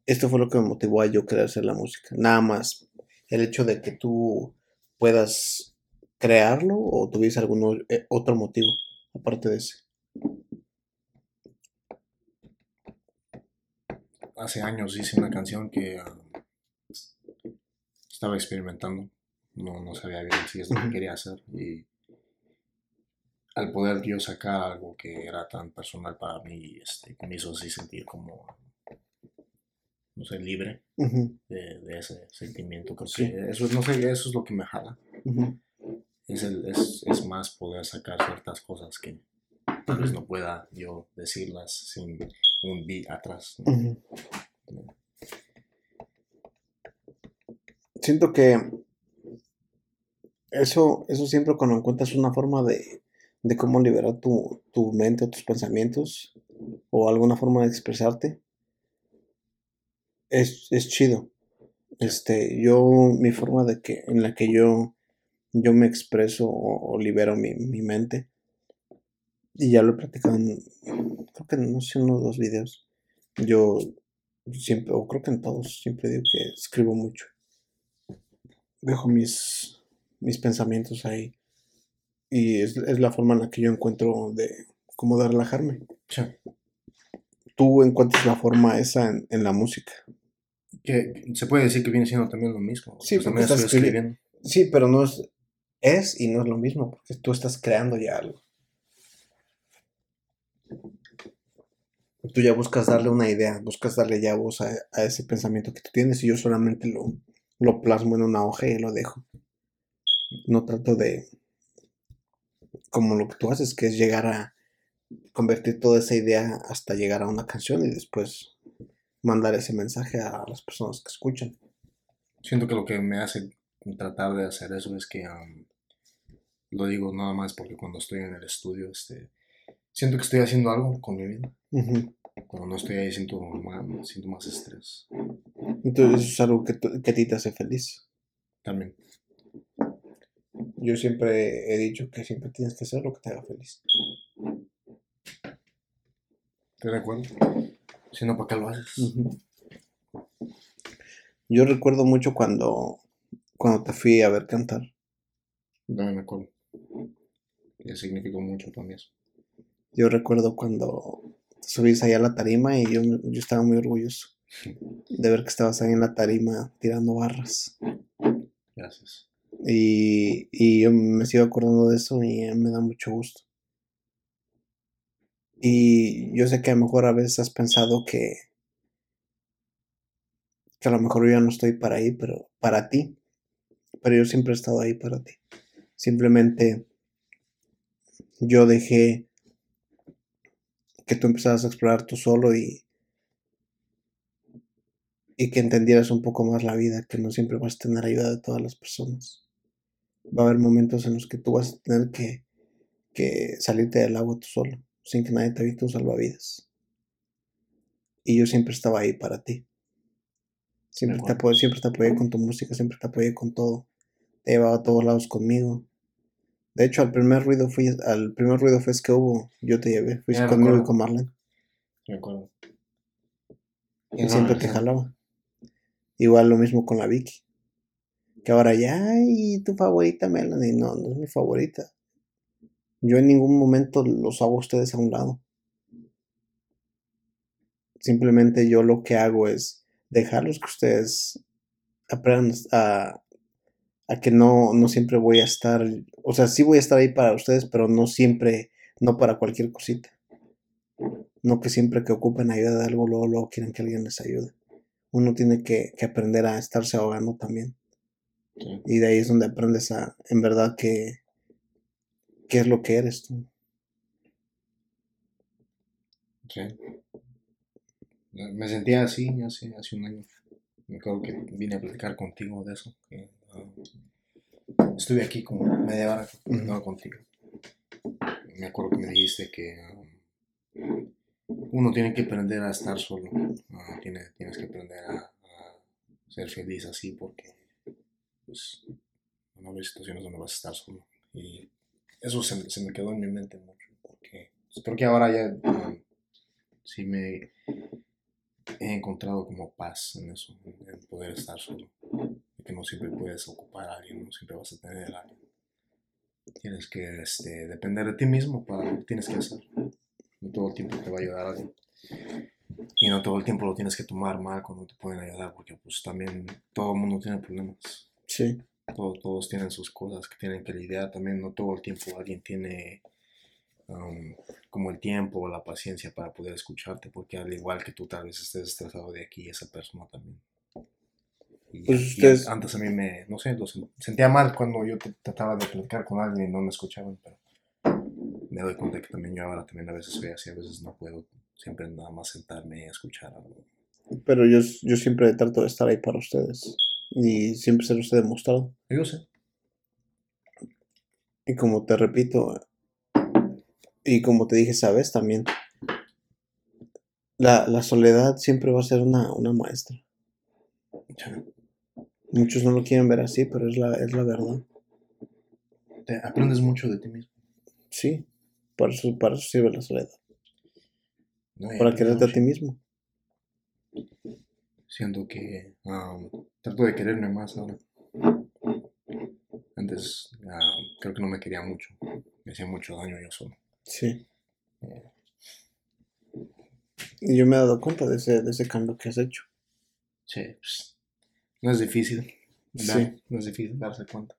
esto fue lo que me motivó a yo querer hacer la música. Nada más el hecho de que tú puedas crearlo o tuviese algún eh, otro motivo aparte de ese. Hace años hice una canción que ah, estaba experimentando, no, no sabía bien si es lo que quería hacer y al poder yo sacar algo que era tan personal para mí, este, me hizo así sentir como, no sé, libre de, de ese sentimiento. Creo Sí. eso, no sé, eso es lo que me jala. Es, el, es, es más poder sacar ciertas cosas que tal vez no pueda yo decirlas sin un beat atrás. Siento que eso, eso siempre cuando encuentras una forma de, de cómo liberar tu, tu mente o tus pensamientos o alguna forma de expresarte, es, es chido. Este, yo, mi forma de que, en la que yo, yo me expreso o, o libero mi, mi mente, y ya lo he platicado en, creo que no sé, uno o dos videos, yo siempre, o creo que en todos, siempre digo que escribo mucho. Dejo mis, mis pensamientos ahí. Y es, es la forma en la que yo encuentro de, como de relajarme. Sí. Tú encuentras la forma esa en, en la música. Que se puede decir que viene siendo también lo mismo. Sí, Pues también estás escribiendo. Sí, pero no es, es y no es lo mismo, porque tú estás creando ya algo. Tú ya buscas darle una idea, buscas darle ya voz a, ese pensamiento que tú tienes y yo solamente lo, lo plasmo en una hoja y lo dejo. No trato de, como lo que tú haces, que es llegar a convertir toda esa idea hasta llegar a una canción y después mandar ese mensaje a las personas que escuchan. Siento que lo que me hace tratar de hacer eso es que um, lo digo nada más porque cuando estoy en el estudio, este, siento que estoy haciendo algo con mi vida. Cuando no estoy ahí siento más, siento más estrés. Entonces eso es algo que, que a ti te hace feliz. También. Yo siempre he dicho que siempre tienes que hacer lo que te haga feliz. ¿Te de acuerdo? Si no, ¿para qué lo haces? Yo recuerdo mucho cuando, cuando te fui a ver cantar. No me acuerdo. Y significó mucho para mí eso. Yo recuerdo cuando subiste ahí a la tarima y yo, yo estaba muy orgulloso de ver que estabas ahí en la tarima tirando barras. Gracias. Y, y yo me sigo acordando de eso y me da mucho gusto. Y yo sé que a lo mejor a veces has pensado que, que a lo mejor yo ya no estoy para ahí, pero para ti. Pero yo siempre he estado ahí para ti. Simplemente yo dejé que tú empezaras a explorar tú solo y, y que entendieras un poco más la vida, que no siempre vas a tener ayuda de todas las personas. Va a haber momentos en los que tú vas a tener que, que salirte del agua tú solo sin que nadie te visto un salvavidas. Y yo siempre estaba ahí para ti. Siempre, te apoyé, siempre te apoyé con tu música, siempre te apoyé con todo. Te llevaba a todos lados conmigo. De hecho, al primer ruido fui, al primer ruido fue que hubo, yo te llevé, fuiste conmigo y con Marlene. Me acuerdo. Y siempre te jalaba. Igual lo mismo con la Vicky. Que ahora ya, y tu favorita Melanie. No, no es mi favorita. Yo en ningún momento los hago a ustedes a un lado. Simplemente yo lo que hago es dejarlos que ustedes aprendan a, a que no, no siempre voy a estar, o sea, sí voy a estar ahí para ustedes, pero no siempre, no para cualquier cosita. No que siempre que ocupen ayuda de algo, luego, luego quieren que alguien les ayude. Uno tiene que, que aprender a estarse ahogando también. Y de ahí es donde aprendes a, en verdad, que, qué es lo que eres tú. Sí. Me sentía así hace, hace un año. Me acuerdo que vine a platicar contigo de eso. Ah, estuve aquí como media hora uh contigo. Me acuerdo que me dijiste que um, uno tiene que aprender a estar solo. Uh, tienes que aprender a, a, ser feliz así porque pues, no hay situaciones donde vas a estar solo. Y eso se, se, me quedó en mi mente mucho, porque creo que ahora ya um, sí me he encontrado como paz en eso, en poder estar solo, que no siempre puedes ocupar a alguien, no siempre vas a tener a alguien. Tienes que este, depender de ti mismo para lo que tienes que hacer. No todo el tiempo te va a ayudar a alguien. Y no todo el tiempo lo tienes que tomar mal cuando te pueden ayudar, porque pues también todo el mundo tiene problemas. Sí todos tienen sus cosas que tienen que lidiar. También no todo el tiempo alguien tiene um, como el tiempo o la paciencia para poder escucharte, porque al igual que tú tal vez estés estresado de aquí, esa persona también. Pues antes a mí me, no sé, lo sentía mal cuando yo trataba de platicar con alguien y no me escuchaban, pero me doy cuenta que también yo ahora también a veces soy así, a veces no puedo siempre nada más sentarme y escuchar algo. Pero yo, yo siempre trato de estar ahí para ustedes. Y siempre se los he demostrado. Yo sé. Y como te repito, y como te dije, sabes, también, la, la soledad siempre va a ser una, una maestra. Muchos no lo quieren ver así, pero es la, es la verdad. Te aprendes mucho de ti mismo. Sí, para eso, para eso sirve la soledad. para quererte a ti mismo. Siento que trato de quererme más ahora. Antes creo que no me quería mucho. Me hacía mucho daño yo solo. Sí. Eh. Y yo me he dado cuenta de ese, de ese cambio que has hecho. Sí, pues, no es difícil. Sí. No es difícil darse cuenta.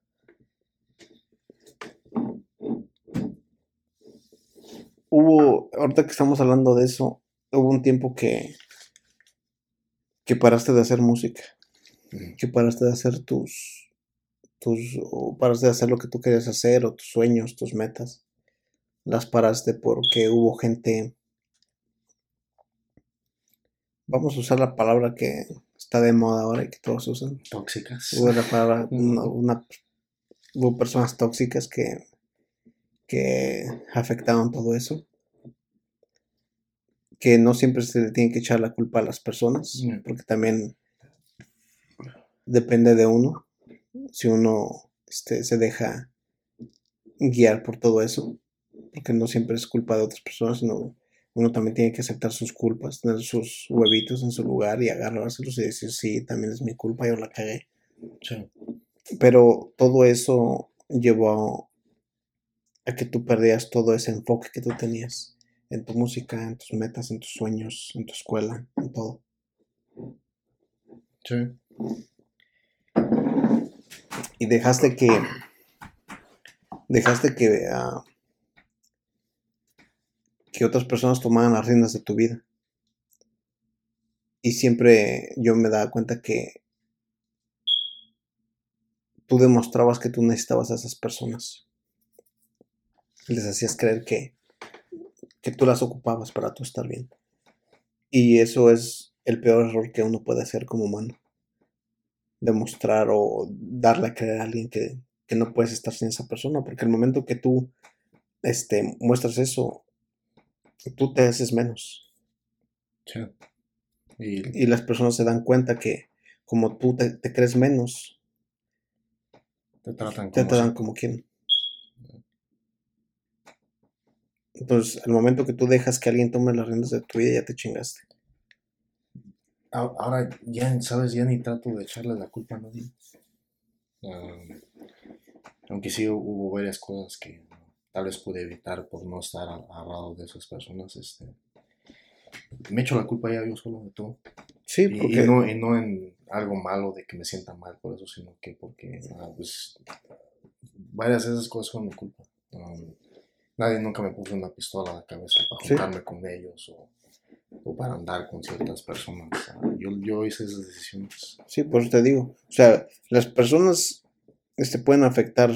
Hubo, ahorita que estamos hablando de eso, hubo un tiempo que que paraste de hacer música, que paraste de hacer tus, tus, o paraste de hacer lo que tú querías hacer, o tus sueños, tus metas, las paraste porque hubo gente vamos a usar la palabra que está de moda ahora y que todos usan. Tóxicas. Hubo la palabra, una, una- hubo personas tóxicas que, que afectaron todo eso. Que no siempre se le tiene que echar la culpa a las personas, Mm. porque también depende de uno. Si uno este, se deja guiar por todo eso, porque no siempre es culpa de otras personas, sino uno también tiene que aceptar sus culpas, tener sus huevitos en su lugar y agarrárselos y decir, sí, también es mi culpa, yo la cagué. Sí. Pero todo eso llevó a que tú perdías todo ese enfoque que tú tenías en tu música, en tus metas, en tus sueños, en tu escuela, en todo. Sí. Y dejaste que. Dejaste que. ah, que otras personas tomaran las riendas de tu vida. Y siempre yo me daba cuenta que. Tú demostrabas que tú necesitabas a esas personas. Les hacías creer que. que tú las ocupabas para tú estar bien. Y eso es el peor error que uno puede hacer como humano demostrar o darle a creer a alguien que, que no puedes estar sin esa persona, porque el momento que tú este, muestras eso, tú te haces menos. Sí. Y, Y las personas se dan cuenta que como tú te, te crees menos, te tratan te como tratan como quieren. Entonces, al momento que tú dejas que alguien tome las riendas de tu vida, ya te chingaste. Ahora ya, ¿sabes? Ya ni trato de echarle la culpa a nadie. Ah, aunque sí hubo varias cosas que tal vez pude evitar por no estar al, al lado de esas personas. Este, me echo la culpa ya yo solo de todo. Sí, Y, y porque no, y no en algo malo de que me sienta mal por eso, sino que porque ah, pues, varias de esas cosas fueron mi culpa. Um, nadie nunca me puso una pistola a la cabeza para Sí. juntarme con ellos o, o para andar con ciertas personas. Yo, yo hice esas decisiones. Sí, por eso te digo. O sea, las personas este, pueden afectar,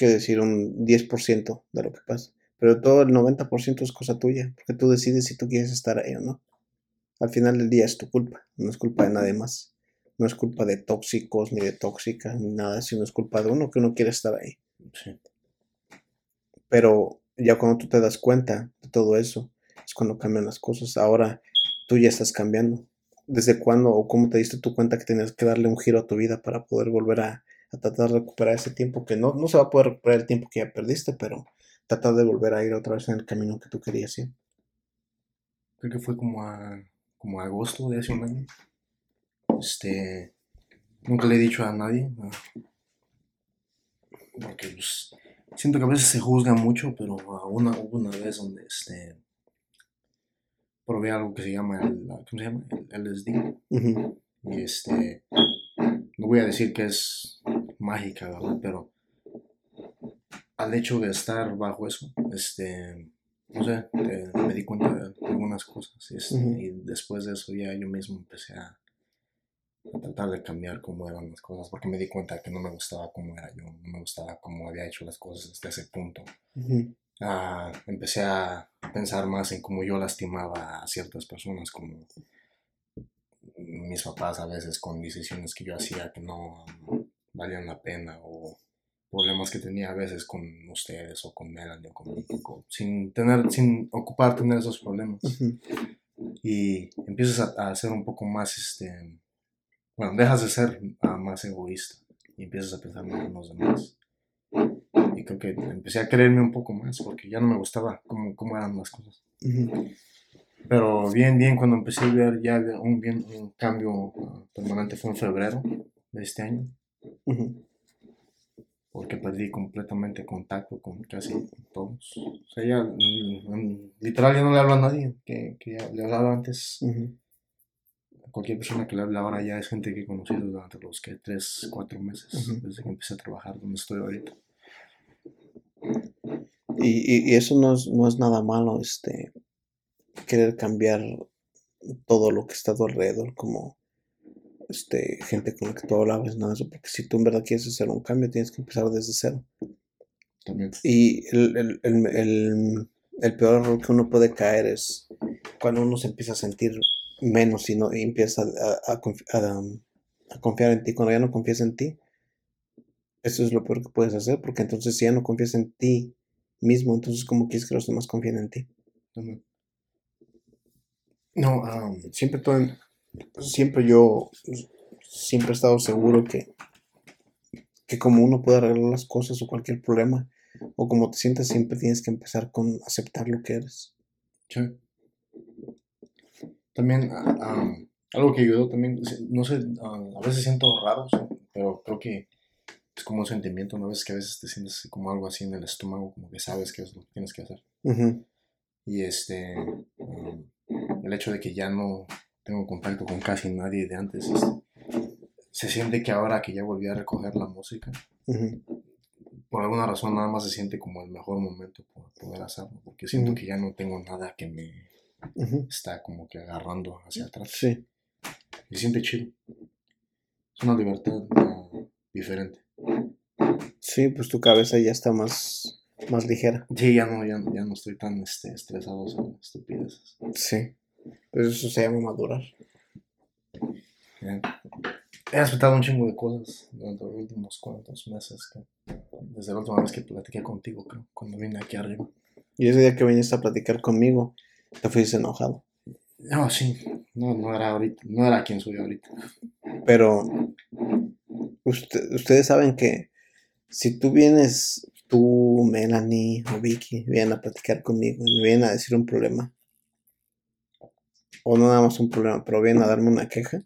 qué decir, un 10% de lo que pasa. Pero todo el 90% es cosa tuya, porque tú decides si tú quieres estar ahí o no. Al final del día es tu culpa, no es culpa de nadie más. No es culpa de tóxicos, ni de tóxicas, ni nada, sino es culpa de uno que uno quiere estar ahí. Sí. Pero ya cuando tú te das cuenta de todo eso, es cuando cambian las cosas. Ahora tú ya estás cambiando. ¿Desde cuándo o cómo te diste tu cuenta que tenías que darle un giro a tu vida para poder volver a, a tratar de recuperar ese tiempo? Que no, no se va a poder recuperar el tiempo que ya perdiste, pero tratar de volver a ir otra vez en el camino que tú querías ir. Creo que fue como a, como a agosto de hace un año. Este, nunca le he dicho a nadie. Porque pues, siento que a veces se juzga mucho, pero una, hubo una vez donde este, probé algo que se llama el, ¿cómo se llama? El LSD. Y este, no voy a decir que es mágica, ¿verdad? Pero al hecho de estar bajo eso, este, no sé, te- me di cuenta de algunas cosas. este. Y después de eso ya yo mismo empecé a, a tratar de cambiar cómo eran las cosas, porque me di cuenta que no me gustaba cómo era yo, no me gustaba cómo había hecho las cosas hasta ese punto. Ah, empecé a pensar más en cómo yo lastimaba a ciertas personas, como mis papás a veces con decisiones que yo hacía que no valían la pena o problemas que tenía a veces con ustedes o con Melanie o conmigo, sin tener, sin ocupar tener esos problemas ujú. y empiezas a, a ser un poco más, este, bueno, dejas de ser ah, más egoísta y empiezas a pensar más en los demás. Y creo que empecé a creerme un poco más porque ya no me gustaba cómo, cómo eran las cosas. Ujú, Pero bien, bien, cuando empecé a ver ya un, bien, un cambio ah, permanente fue en febrero de este año, porque perdí completamente contacto con casi todos. O sea, ya mm, mm, literal ya no le hablo a nadie que, que ya le hablaba antes. Ujú. Cualquier persona que le hable ahora ya es gente que he conocido durante los que 3, 4 meses, desde que empecé a trabajar donde estoy ahorita. Y, y- y eso no es, no es nada malo, este, querer cambiar todo lo que está a tu alrededor, como este, gente con la que tú hablabas, nada eso, porque si tú en verdad quieres hacer un cambio, tienes que empezar desde cero. También. Y el, el, el, el- el peor error que uno puede caer es cuando uno se empieza a sentir menos y, no, y empieza a, a, confi- a, um, a confiar en ti, cuando ya no confías en ti, eso es lo peor que puedes hacer, porque entonces si ya no confías en ti mismo, entonces ¿cómo quieres que los demás confíen en ti? También. No, um, Siempre, todo, siempre yo, siempre he estado seguro que, que como uno puede arreglar las cosas o cualquier problema, o como te sientas, siempre tienes que empezar con aceptar lo que eres. sí. También, ah, um, algo que ayudó también, no sé, ah, a veces siento raro, sí, pero creo que es como un sentimiento, ¿no? A veces que a veces te sientes como algo así en el estómago, como que sabes qué es lo que tienes que hacer. Y este, um, el hecho de que ya no tengo contacto con casi nadie de antes, este, se siente que ahora que ya volví a recoger la música, por alguna razón nada más se siente como el mejor momento por poder hacerlo, porque siento que ya no tengo nada que me está como que agarrando hacia atrás. Sí, Se siente chido. Es una libertad diferente. sí, pues tu cabeza ya está más, más ligera. Sí, ya no, ya, no- ya no estoy tan este, estresado sobre estupideces. Sí, pero eso se llama madurar. He respetado un chingo de cosas durante los últimos cuantos meses. que- desde la última vez que platiqué contigo, creo, cuando vine aquí arriba. Y ese día que viniste a platicar conmigo, te fuiste enojado. No, sí, no, no era ahorita, no era quien soy ahorita. Pero usted- ustedes saben que si tú vienes, tú, Melanie o Vicky, vienen a platicar conmigo y me vienen a decir un problema, o no nada más un problema, pero vienen a darme una queja,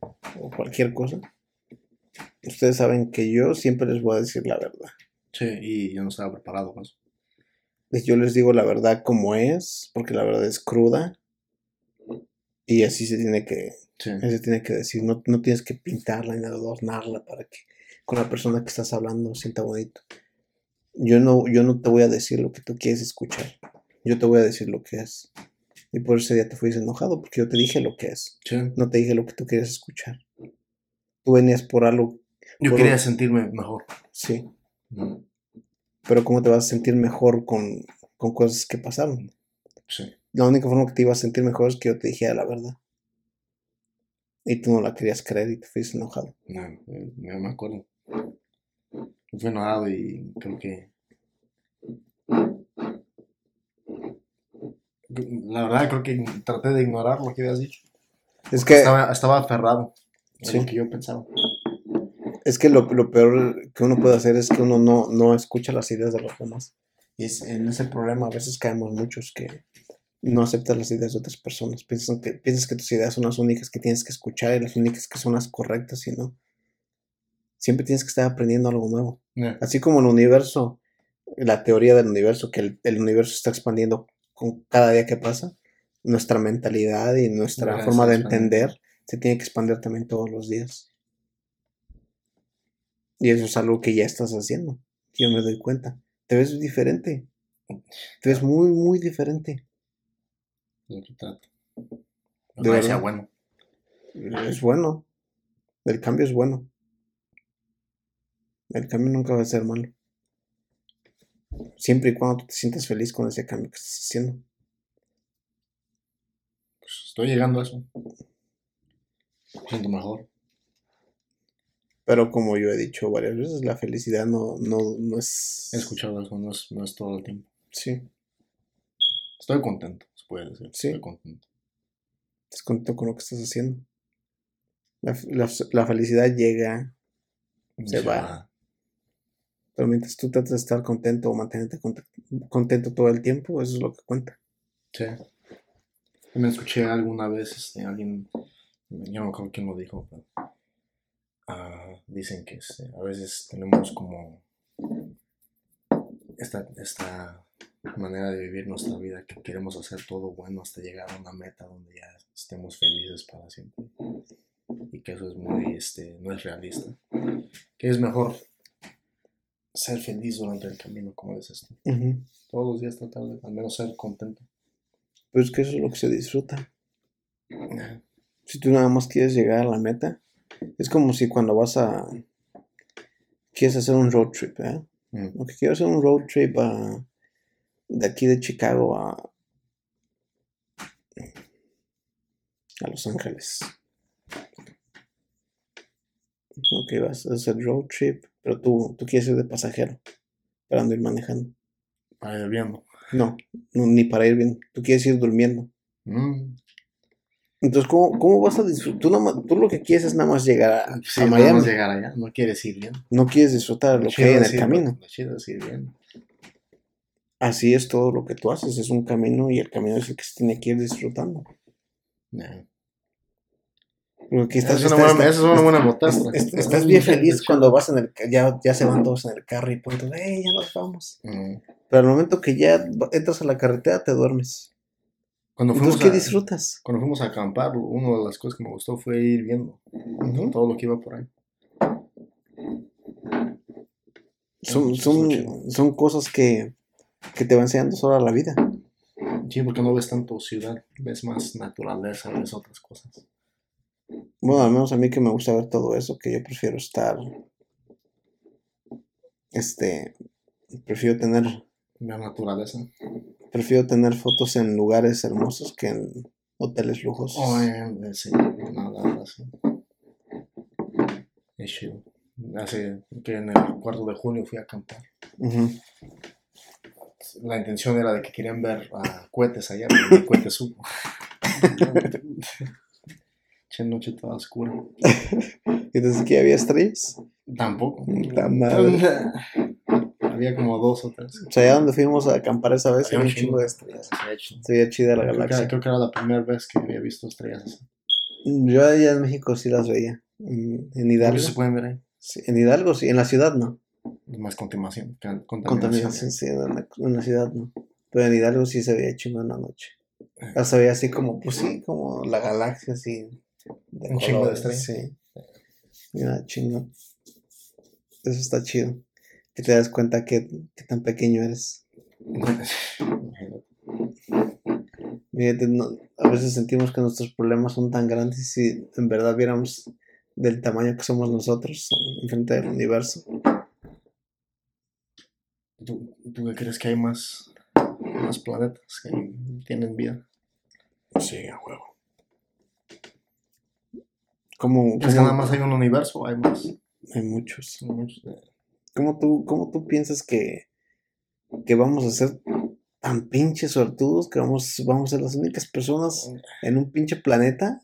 o cualquier cosa, ustedes saben que yo siempre les voy a decir la verdad. Sí, y yo no estaba preparado para eso. Pues Yo les digo la verdad como es, porque la verdad es cruda, y así se tiene que, Sí, se tiene que decir, no, no tienes que pintarla ni adornarla para que con la persona que estás hablando sienta bonito. Yo no, yo no te voy a decir lo que tú quieres escuchar. Yo te voy a decir lo que es. Y por ese día te fuiste enojado porque yo te dije lo que es. sí. No te dije lo que tú querías escuchar. Tú venías por algo, Yo Por- quería sentirme mejor. sí. Mm, Pero ¿cómo te vas a sentir mejor con, con cosas que pasaron? Sí, La única forma que te ibas a sentir mejor es que yo te dijera la verdad. Y tú no la querías creer y te fuiste enojado. no, eh, no me acuerdo. Fui enojado y creo que. La verdad, creo que traté de ignorar lo que habías dicho. Es que... Estaba, estaba aferrado Sí. lo que yo pensaba. Es que lo, lo peor que uno puede hacer es que uno no, no escucha las ideas de los demás. Y es, en ese problema a veces caemos muchos que no aceptan las ideas de otras personas. Piensan que, piensas que tus ideas son las únicas que tienes que escuchar y las únicas que son las correctas y no. Siempre tienes que estar aprendiendo algo nuevo. Yeah. Así como el universo, la teoría del universo, que el, el universo está expandiendo con cada día que pasa, nuestra mentalidad y nuestra forma de entender se tiene que expandir también todos los días. Y eso es algo que ya estás haciendo. Yo me doy cuenta. Te ves diferente. Te ves muy, muy diferente. De sea verdad. bueno. Es bueno. El cambio es bueno. El cambio nunca va a ser malo. Siempre y cuando tú te sientas feliz con ese cambio que estás haciendo. Pues estoy llegando a eso. Me siento mejor. Pero como yo he dicho varias veces, la felicidad no, no, no es... He escuchado eso, no es, no es todo el tiempo. Sí, Estoy contento, se puede decir. Sí. Estoy contento. estás contento con lo que estás haciendo. La, la la felicidad llega, Se va. Pero mientras tú tratas de estar contento o mantenerte cont- contento todo el tiempo, eso es lo que cuenta. Sí. Me escuché alguna vez, este, alguien, yo no creo quién lo dijo, pero ah, dicen que este, a veces tenemos como esta, esta manera de vivir nuestra vida, que queremos hacer todo bueno hasta llegar a una meta donde ya estemos felices para siempre. Y que eso es muy, este, no es realista. Que es mejor ser feliz durante el camino, como dices tú. Todos los días tratar de al menos ser contento. Pero es que eso es lo que se disfruta. Si tú nada más quieres llegar a la meta, es como si cuando vas a... Quieres hacer un road trip, ¿eh? Quiero hacer un road trip a, de aquí de Chicago a, a Los Ángeles. Ok, vas a hacer road trip, pero tú, tú quieres ir de pasajero, para no ir manejando. Para ir viendo. No, no, ni para ir bien, tú quieres ir durmiendo. Mm. Entonces, ¿cómo, cómo vas a disfrutar? Tú, lo que quieres es nada más llegar a, Sí, a Miami. llegar allá, no quieres ir bien. No quieres disfrutar lo que hay en el camino. Lo chido es ir bien. Así es todo lo que tú haces, es un camino y el camino es el que se tiene que ir disfrutando. Nah. Porque Esa estás, es una estás- buena- esa es una buena estás- metáfora. estás- estás bien feliz cuando vas en el ya, ya se van todos en el carro y punto, ¡hey, ya nos vamos! Mm. Pero al momento que ya entras a la carretera te duermes. Cuando fuimos, Entonces, ¿qué a, disfrutas? cuando fuimos a acampar, una de las cosas que me gustó fue ir viendo todo lo que iba por ahí. Son, Eso son, son cosas que, que te va enseñando sobre la vida. Sí, porque no ves tanto ciudad, ves más naturaleza, ves otras cosas. Bueno, al menos a mí que me gusta ver todo eso, que yo prefiero estar, este, prefiero tener, La naturaleza. prefiero tener fotos en lugares hermosos que en hoteles lujosos. Oh, eh, sí, no, la verdad, sí. Es chido. Hace que en el cuarto de junio fui a acampar. Ujú. La intención era de que querían ver a cohetes allá, pero el cohete supo. Che, noche toda oscura. ¿Y desde que había estrellas? Tampoco. Madre. Había como dos o tres. O sea, allá donde fuimos a acampar esa vez Había había un chingo de estrellas. Se veía chida la Creo que, galaxia. creo que era la primera vez que había visto estrellas así. Yo allá en México sí las veía. En, en Hidalgo. se pueden ver ahí. Sí, en Hidalgo sí, en la ciudad no. Más contaminación. can- Contaminación, sí, en la, en la ciudad no. Pero en Hidalgo sí se veía chingo en la noche. O se veía así como, pues sí, como la galaxia así. De Un chingo de estrellas. Sí. Mira, chingo. Eso está chido. Que te das cuenta que, que tan pequeño eres. No- a veces sentimos que nuestros problemas son tan grandes y si en verdad viéramos del tamaño que somos nosotros enfrente del universo. ¿Tú, ¿Tú qué crees que hay más, más planetas que tienen vida? Sí, a huevo. ¿Cómo, ¿Crees que nada más hay un universo o hay más? Hay muchos. Hay muchos. ¿Cómo tú, cómo tú piensas que, que vamos a ser tan pinches suertudos que vamos, vamos a ser las únicas personas en un pinche planeta,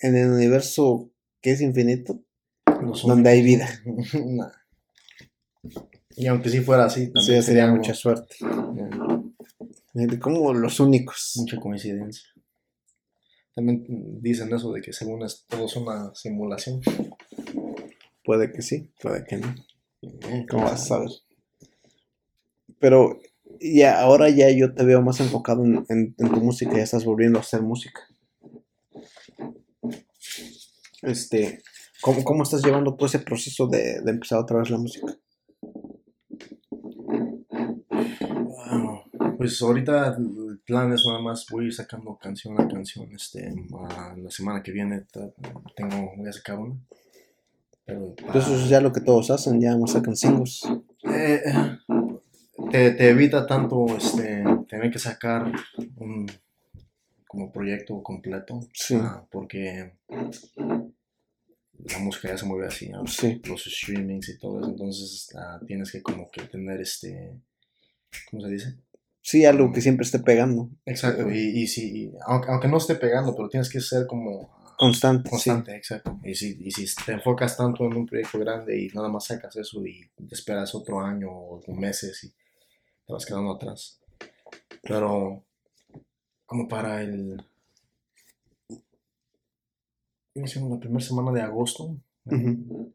en el universo que es infinito, Los donde hay vida? Nah. Y aunque sí fuera así, también sería mucha suerte. Como los únicos. mucha coincidencia. También dicen eso de que según es todo es una simulación. Puede que sí, puede que no. Eh, ¿Cómo vas a saber? Pero ya, ahora ya yo te veo más enfocado en, en- en tu música, ya estás volviendo a hacer música. Este, ¿cómo, cómo estás llevando todo ese proceso de, de empezar otra vez la música? Wow. Pues ahorita el plan es nada más voy a ir sacando canción a canción. Este, a la semana que viene tengo, voy a sacar una. Pero eso es ya lo que todos hacen, ya más sacan singles. Eh, te, te evita tanto este, tener que sacar un como proyecto completo. Sí. ah, porque la música ya se mueve así, ¿no? Sí. los streamings y todo eso. Entonces ah, tienes que como que tener este, ¿cómo se dice? Sí, algo que siempre esté pegando. Exacto. Y, y si, aunque, aunque no esté pegando, pero tienes que ser como Constante, constante, exacto. Y si, y si te enfocas tanto en un proyecto grande y nada más sacas eso y te esperas otro año o meses y te vas quedando atrás. Pero como para el... la primera semana de agosto. Ujú,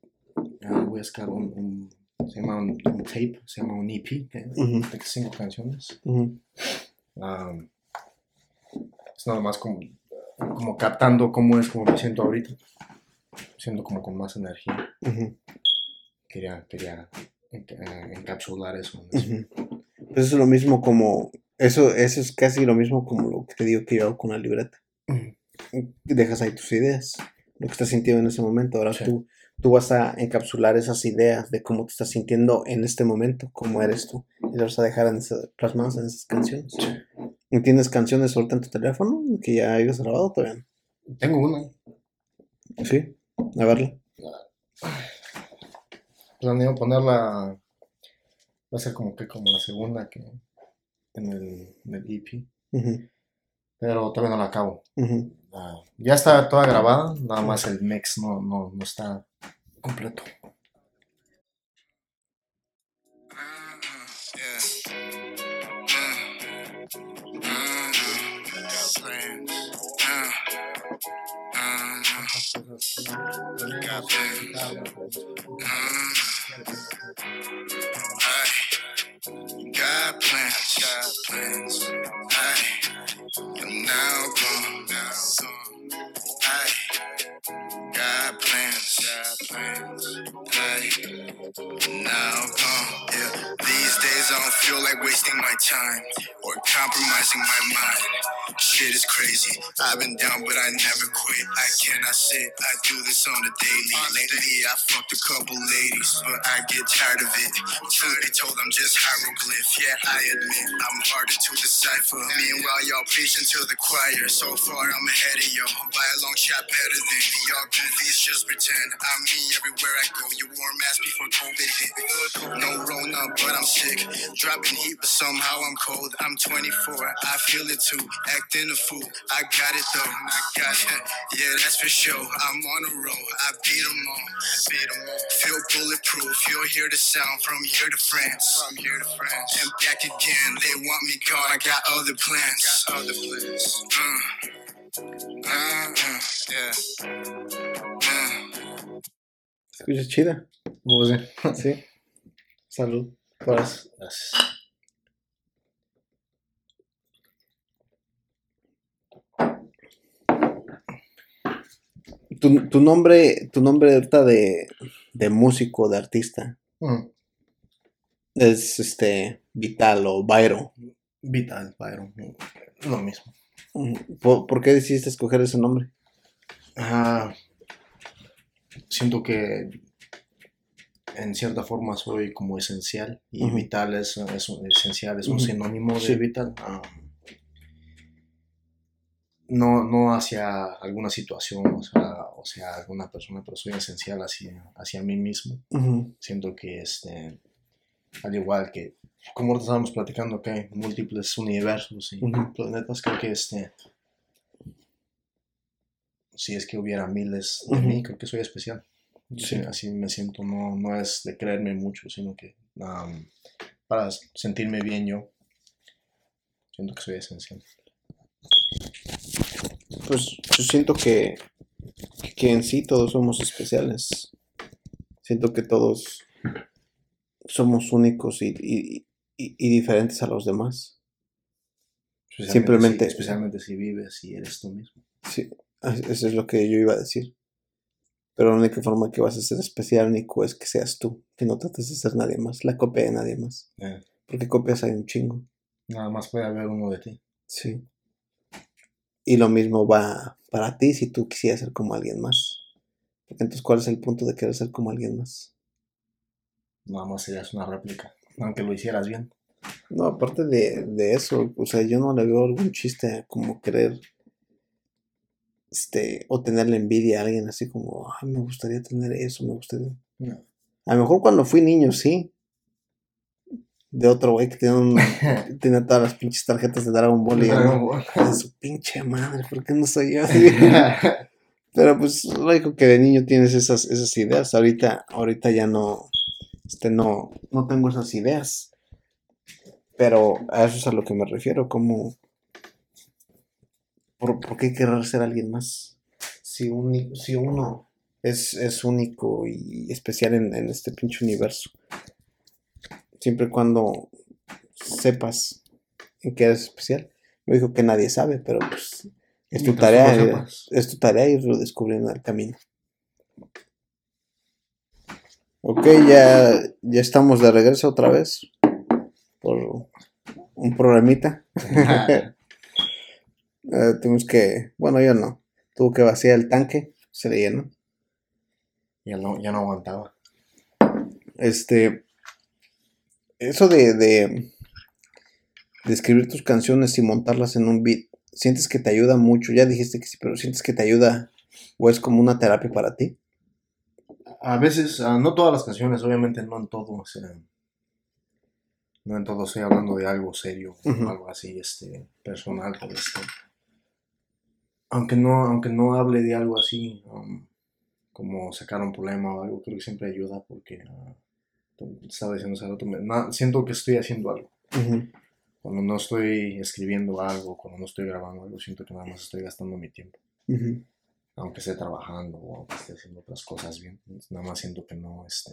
ah, voy a sacar un, un- se llama un, un tape, se llama un EP, de, ujú, de cinco canciones. ujú. Ah, es nada más como, como captando cómo es como me siento ahorita. Siento como con más energía. Ujú, Quería, quería enca- eh, encapsular eso. eso. Pues eso es lo mismo como, eso, eso es casi lo mismo como lo que te digo que yo hago con la libreta. Dejas ahí tus ideas, lo que estás sintiendo en ese momento. Ahora Sí. tú, tú vas a encapsular esas ideas de cómo te estás sintiendo en este momento, cómo eres tú, y las vas a dejar en esa- plasmadas en esas canciones. ¿Y ¿Tienes canciones ahorita en tu teléfono que ya hayas grabado todavía? Tengo una. Sí, a verla. Planeo ponerla. Va a ser como que como la segunda que en el, en el EP. Pero todavía no la acabo. Ah, ya está toda grabada, nada más el mix no, no, no está completo. God plans, God plans. I am now gone, now gone. I, God now gone. Yeah, these days I don't feel like wasting my time or compromising my mind. Shit is crazy. I've been down, but I never quit. I cannot sit. I do this on a daily. Lately, I fucked a couple ladies, but I get tired of it. Truth be told, I'm just hieroglyph. Yeah, I admit I'm harder to decipher. Meanwhile, y'all preaching to the choir. So far, I'm ahead of y'all. By a long shot, better than y'all. Goofies just pretend. I'm me everywhere I go. You wore a mask before COVID hit. No Rona, but I'm sick. Dropping heat, but somehow I'm cold. I'm 24. I feel it too. Acting a fool. I got it though. I got it. Yeah, that's for sure. I'm on a roll. I beat them all. Beat 'em all. Feel bulletproof. You'll hear the sound from here to France. From here to France. And back again. They want me gone. I got other plans. Got other plans. Uh. Uh, uh, yeah. Escucha chida. ¿Cómo ves? Sí. Salud. Por eso. Gracias. Tu, tu nombre, tu nombre ahorita de, de músico, de artista, Mm, es este Vital o Byro. Vital, Byron. mm, Lo mismo. Ujú. ¿Por, por qué decidiste escoger ese nombre? Ah, siento que en cierta forma soy como esencial y vital es, es esencial, es un sinónimo de vital. Ah, no, no hacia alguna situación, o sea, o sea, alguna persona, pero soy esencial hacia, hacia mí mismo. Siento que este, al igual que, como estábamos platicando, que hay múltiples universos y planetas, creo que este, si es que hubiera miles de mí, creo que soy especial. Sí. Sí, así me siento, no, no es de creerme mucho, sino que um, para sentirme bien yo, siento que soy esencial. Pues yo siento que, que en sí todos somos especiales. Siento que todos somos únicos y, y- y- y diferentes a los demás. Simplemente- si- especialmente si vives y eres tú mismo. Sí, eso es lo que yo iba a decir. Pero la única forma que vas a ser especial, Nico, es que seas tú, que no trates de ser nadie más, la copia de nadie más. Eh, Porque copias hay un chingo. nada más puede haber uno de ti. Sí. Y lo mismo va para ti si tú quisieras ser como alguien más. Porque entonces, ¿cuál es el punto de querer ser como alguien más? Nada más serías una réplica, aunque lo hicieras bien. No, aparte de, de eso, o sea, yo no le veo algún chiste como querer, este, o tenerle envidia a alguien así como, ay, me gustaría tener eso, me gustaría. No. A lo mejor cuando fui niño, sí. De otro güey que un, tiene todas las pinches tarjetas de Dragon Ball y yo, ¿no? de su pinche madre, ¿por qué no soy yo? Pero pues lógico que de niño tienes esas, esas ideas. Ahorita, ahorita ya no, este, no, no tengo esas ideas. Pero a eso es a lo que me refiero, como ¿por, por qué querer ser alguien más? Si, uni- si uno es, es único y especial en, en este pinche universo. Siempre y cuando sepas en qué eres especial. No digo que nadie sabe, pero pues es tu tarea. es tu tarea irlo descubriendo en el camino. Ok, ya, ya estamos de regreso otra vez. Por un problemita. Tuvimos que, bueno, yo no. Tuvo que vaciar el tanque, se le llenó. ya, no, ya no aguantaba. Este, eso de, de, de escribir tus canciones y montarlas en un beat, sientes que te ayuda mucho. Ya dijiste que sí, pero sientes que te ayuda o es como una terapia para ti. A veces, ah, no todas las canciones, obviamente no en todo, o sea, no en todo estoy hablando de algo serio, algo así, este, personal, este, aunque no, aunque no hable de algo así, um, como sacar un problema o algo, creo que siempre ayuda porque, ah, como te estaba diciendo hace rato, me- na- siento que estoy haciendo algo. Cuando no estoy escribiendo algo, cuando no estoy grabando algo, siento que nada más estoy gastando mi tiempo. Aunque esté trabajando o aunque esté haciendo otras cosas bien, nada más siento que no, este,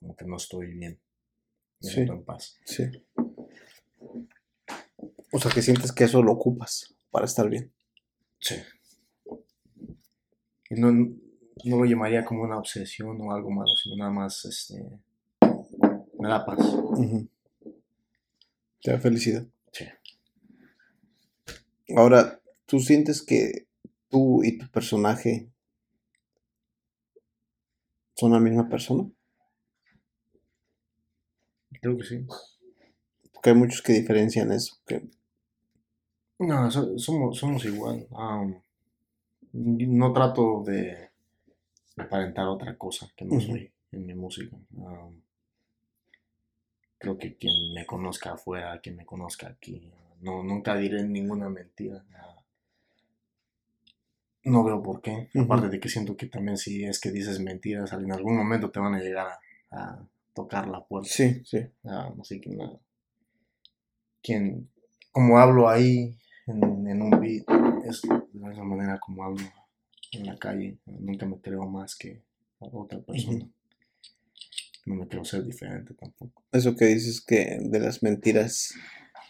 como que no estoy bien. Me Sí. siento en paz. Sí. O sea, que sientes que eso lo ocupas para estar bien. Sí. Y no, no lo llamaría como una obsesión o algo malo, sino nada más, este, me da paz. Ujú. Te da felicidad. Sí. Ahora, ¿tú sientes que tú y tu personaje son la misma persona? Creo que sí. Porque hay muchos que diferencian eso. Que, No, so- somos, somos igual. No trato de aparentar otra cosa que no soy en mi música. Creo que quien me conozca afuera, quien me conozca aquí, no, nunca diré ninguna mentira. Ah, No veo por qué. Aparte de que siento que también si es que dices mentiras, en algún momento te van a llegar a, a tocar la puerta. sí, sí. Así que nada. Quien, como hablo ahí en, en un beat, es de la misma manera como hablo en la calle. Nunca me creo más que a otra persona. No me creo ser diferente tampoco. Eso que dices que de las mentiras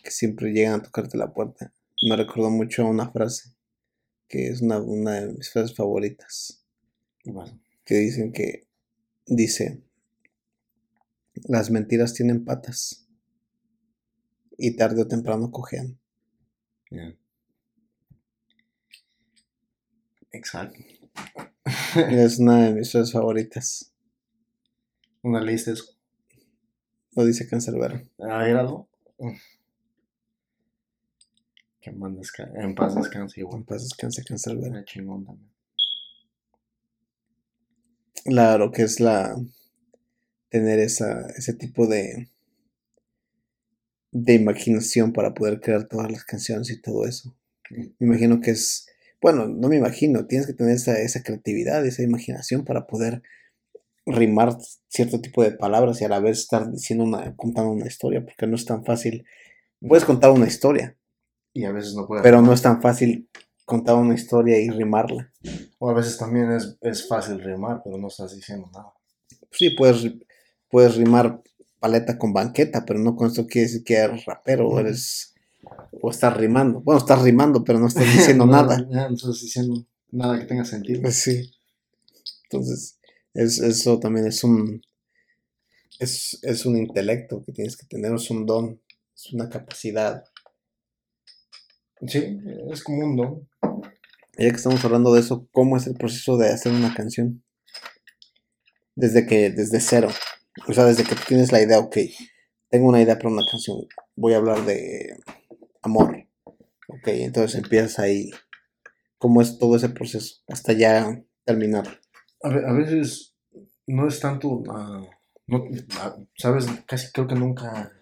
que siempre llegan a tocarte la puerta. Me recordó mucho a una frase que es una, una de mis frases favoritas. Que dicen que dice, las mentiras tienen patas y tarde o temprano cojean. Exacto. Es una de mis frases favoritas. Una lista es Lo dice Cancerbero. agrado. Que en paz desca- en paz descanse En igual. paz descanse Cancerbero. Era chingón también. Claro que es la tener esa, ese tipo de de imaginación para poder crear todas las canciones y todo eso. Me imagino que es, bueno, no me imagino, tienes que tener esa, esa creatividad, esa imaginación para poder rimar cierto tipo de palabras y a la vez estar diciendo una, contando una historia, porque no es tan fácil. Puedes contar una historia, Y a veces no puede. pero no es tan fácil contar una historia y rimarla. O a veces también es, es fácil rimar, pero no estás diciendo nada. Sí, puedes, puedes rimar paleta con banqueta, pero no con esto quiere decir que eres rapero o eres o estás rimando. Bueno, estás rimando, pero no estás diciendo No, nada. no estás diciendo nada que tenga sentido. Pues sí. Entonces, es, eso también es un es, es un intelecto que tienes que tener, es un don, es una capacidad. Sí, es como un don. Ya que estamos hablando de eso, ¿cómo es el proceso de hacer una canción? Desde que, desde cero. O sea, desde que tú tienes la idea, ok, tengo una idea para una canción, voy a hablar de amor. Ok, entonces empiezas ahí. ¿Cómo es todo ese proceso? Hasta ya terminar. A, ve- a veces no es tanto, ah, ah, sabes, casi creo que nunca,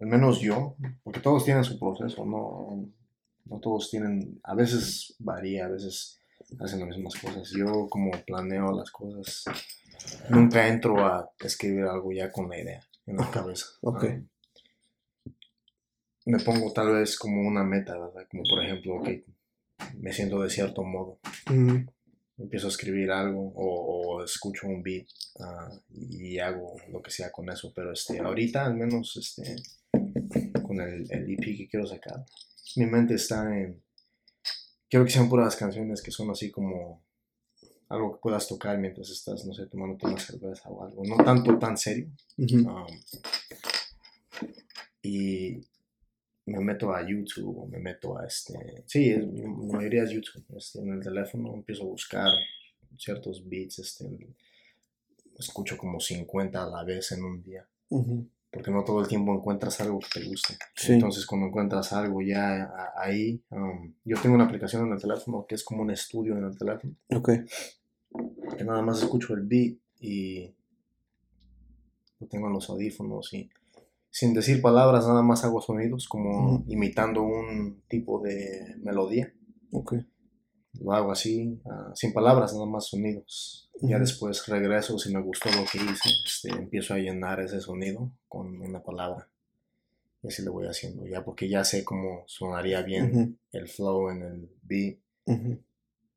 al menos yo, porque todos tienen su proceso, no, no todos tienen, a veces varía, a veces hacen las mismas cosas. Yo como planeo las cosas, nunca entro a escribir algo ya con la idea en la cabeza. ok. Me pongo tal vez como una meta, ¿verdad? Como por ejemplo, ok, me siento de cierto modo empiezo a escribir algo o, o escucho un beat ah, y hago lo que sea con eso. Pero este, ahorita al menos este, con el, el EP que quiero sacar, mi mente está en... Quiero que sean puras canciones que son así como algo que puedas tocar mientras estás, no sé, tomándote una cerveza o algo. No tanto tan serio. Um, y me meto a YouTube o me meto a este. Sí, es- la mayoría es YouTube. Este, en el teléfono empiezo a buscar ciertos beats. Este, escucho como 50 a la vez en un día. Porque no todo el tiempo encuentras algo que te guste. Sí. Entonces, cuando encuentras algo ya ahí, um, yo tengo una aplicación en el teléfono que es como un estudio en el teléfono, Ok. Que nada más escucho el beat y lo tengo en los audífonos y sin decir palabras, nada más hago sonidos, como imitando un tipo de melodía. Ok. Lo hago así, ah, sin palabras, nada más sonidos. Ya después regreso, si me gustó lo que hice, este, empiezo a llenar ese sonido con una palabra. Y así lo voy haciendo, ya porque ya sé cómo sonaría bien el flow en el beat.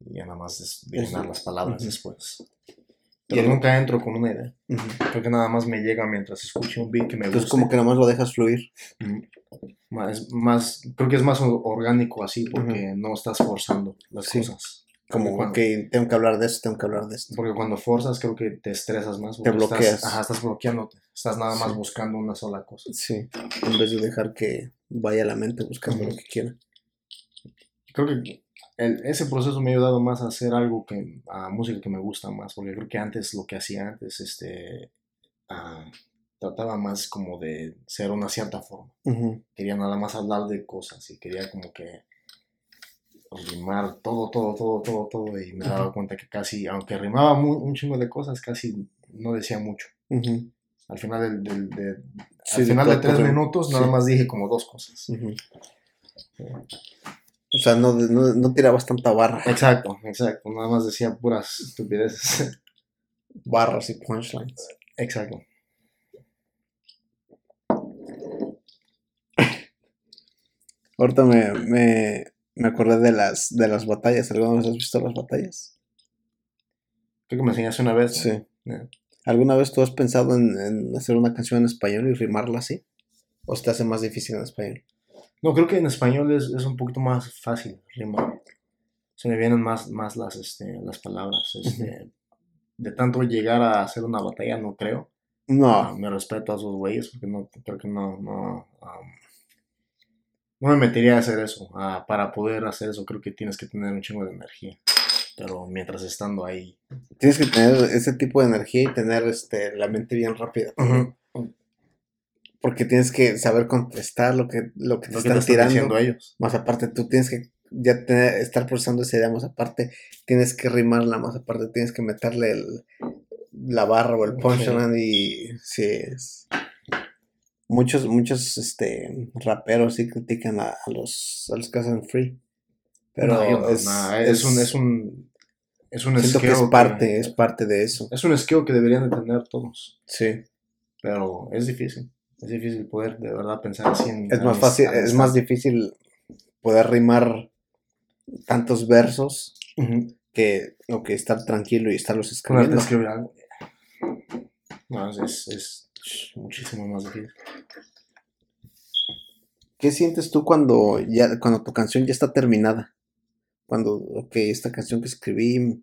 Y ya nada más llenar las palabras Ujú. después. Y Pero el- nunca entro con una idea. Ujú. Creo que nada más me llega mientras escucho un beat que me gusta. Entonces como que nomás lo dejas fluir. Más, más, creo que es más orgánico así porque no estás forzando las Sí. cosas. Como, cuando, ok, tengo que hablar de esto, tengo que hablar de esto. Porque cuando forzas creo que te estresas más. Te porque estás- bloqueas. ajá, estás bloqueándote. Estás nada más Sí. buscando una sola cosa. Sí, en vez de dejar que vaya la mente buscando lo que quiera. Creo que el- ese proceso me ha ayudado más a hacer algo que, a música que me gusta más. Porque creo que antes, lo que hacía antes, este, ah, trataba más como de ser una cierta forma. Ujú, Quería nada más hablar de cosas y quería como que rimar todo, todo, todo, todo, todo. Y me daba Ujú. cuenta que casi, aunque rimaba mu- un chingo de cosas, casi no decía mucho. ujú, Al final, del, del- de, Sí, al final de tres minutos nada Sí. más dije como dos cosas. O sea, no, no, no tirabas tanta barra. Exacto, exacto. Nada más decía puras estupideces. Barras y punchlines. exacto. Ahorita me, me, me acordé de las, de las batallas. ¿Alguna vez has visto las batallas? Creo que me enseñaste una vez. Sí. ¿Alguna vez tú has pensado en, en hacer una canción en español y rimarla así? ¿O se te hace más difícil en español? No, creo que en español es, es un poquito más fácil rimar. Se me vienen más, más las, este, las palabras. Este, De tanto llegar a hacer una batalla, no creo. Ah, No. me respeto a esos güeyes porque no, creo que no, no, um, no me metería a hacer eso. Ah, para poder hacer eso creo que tienes que tener un chingo de energía. Pero mientras estando ahí. Tienes que tener ese tipo de energía y tener este, la mente bien rápida. Porque tienes que saber contestar lo que, lo que te Lo que están están tirando. diciendo ellos. Más aparte, tú tienes que ya tener- estar procesando esa idea. Más aparte, tienes que rimarla. Más aparte, tienes que meterle el- la barra o el punchline. Y sí, es. Muchos, muchos este, raperos sí critican a, a los, a los que hacen free. Pero No, yo no, es, es, un, es un, es un siento que es parte, es parte de eso. es un skill que deberían de tener todos. Sí. Pero es difícil. Es difícil poder de verdad pensar así en. Es más fácil, es más difícil poder rimar tantos versos que, o que estar tranquilo y estarlos escribiendo. escribir algo. No, es, es, es muchísimo más difícil. ¿Qué sientes tú cuando ya, cuando tu canción ya está terminada? Cuando, ok, esta canción que escribí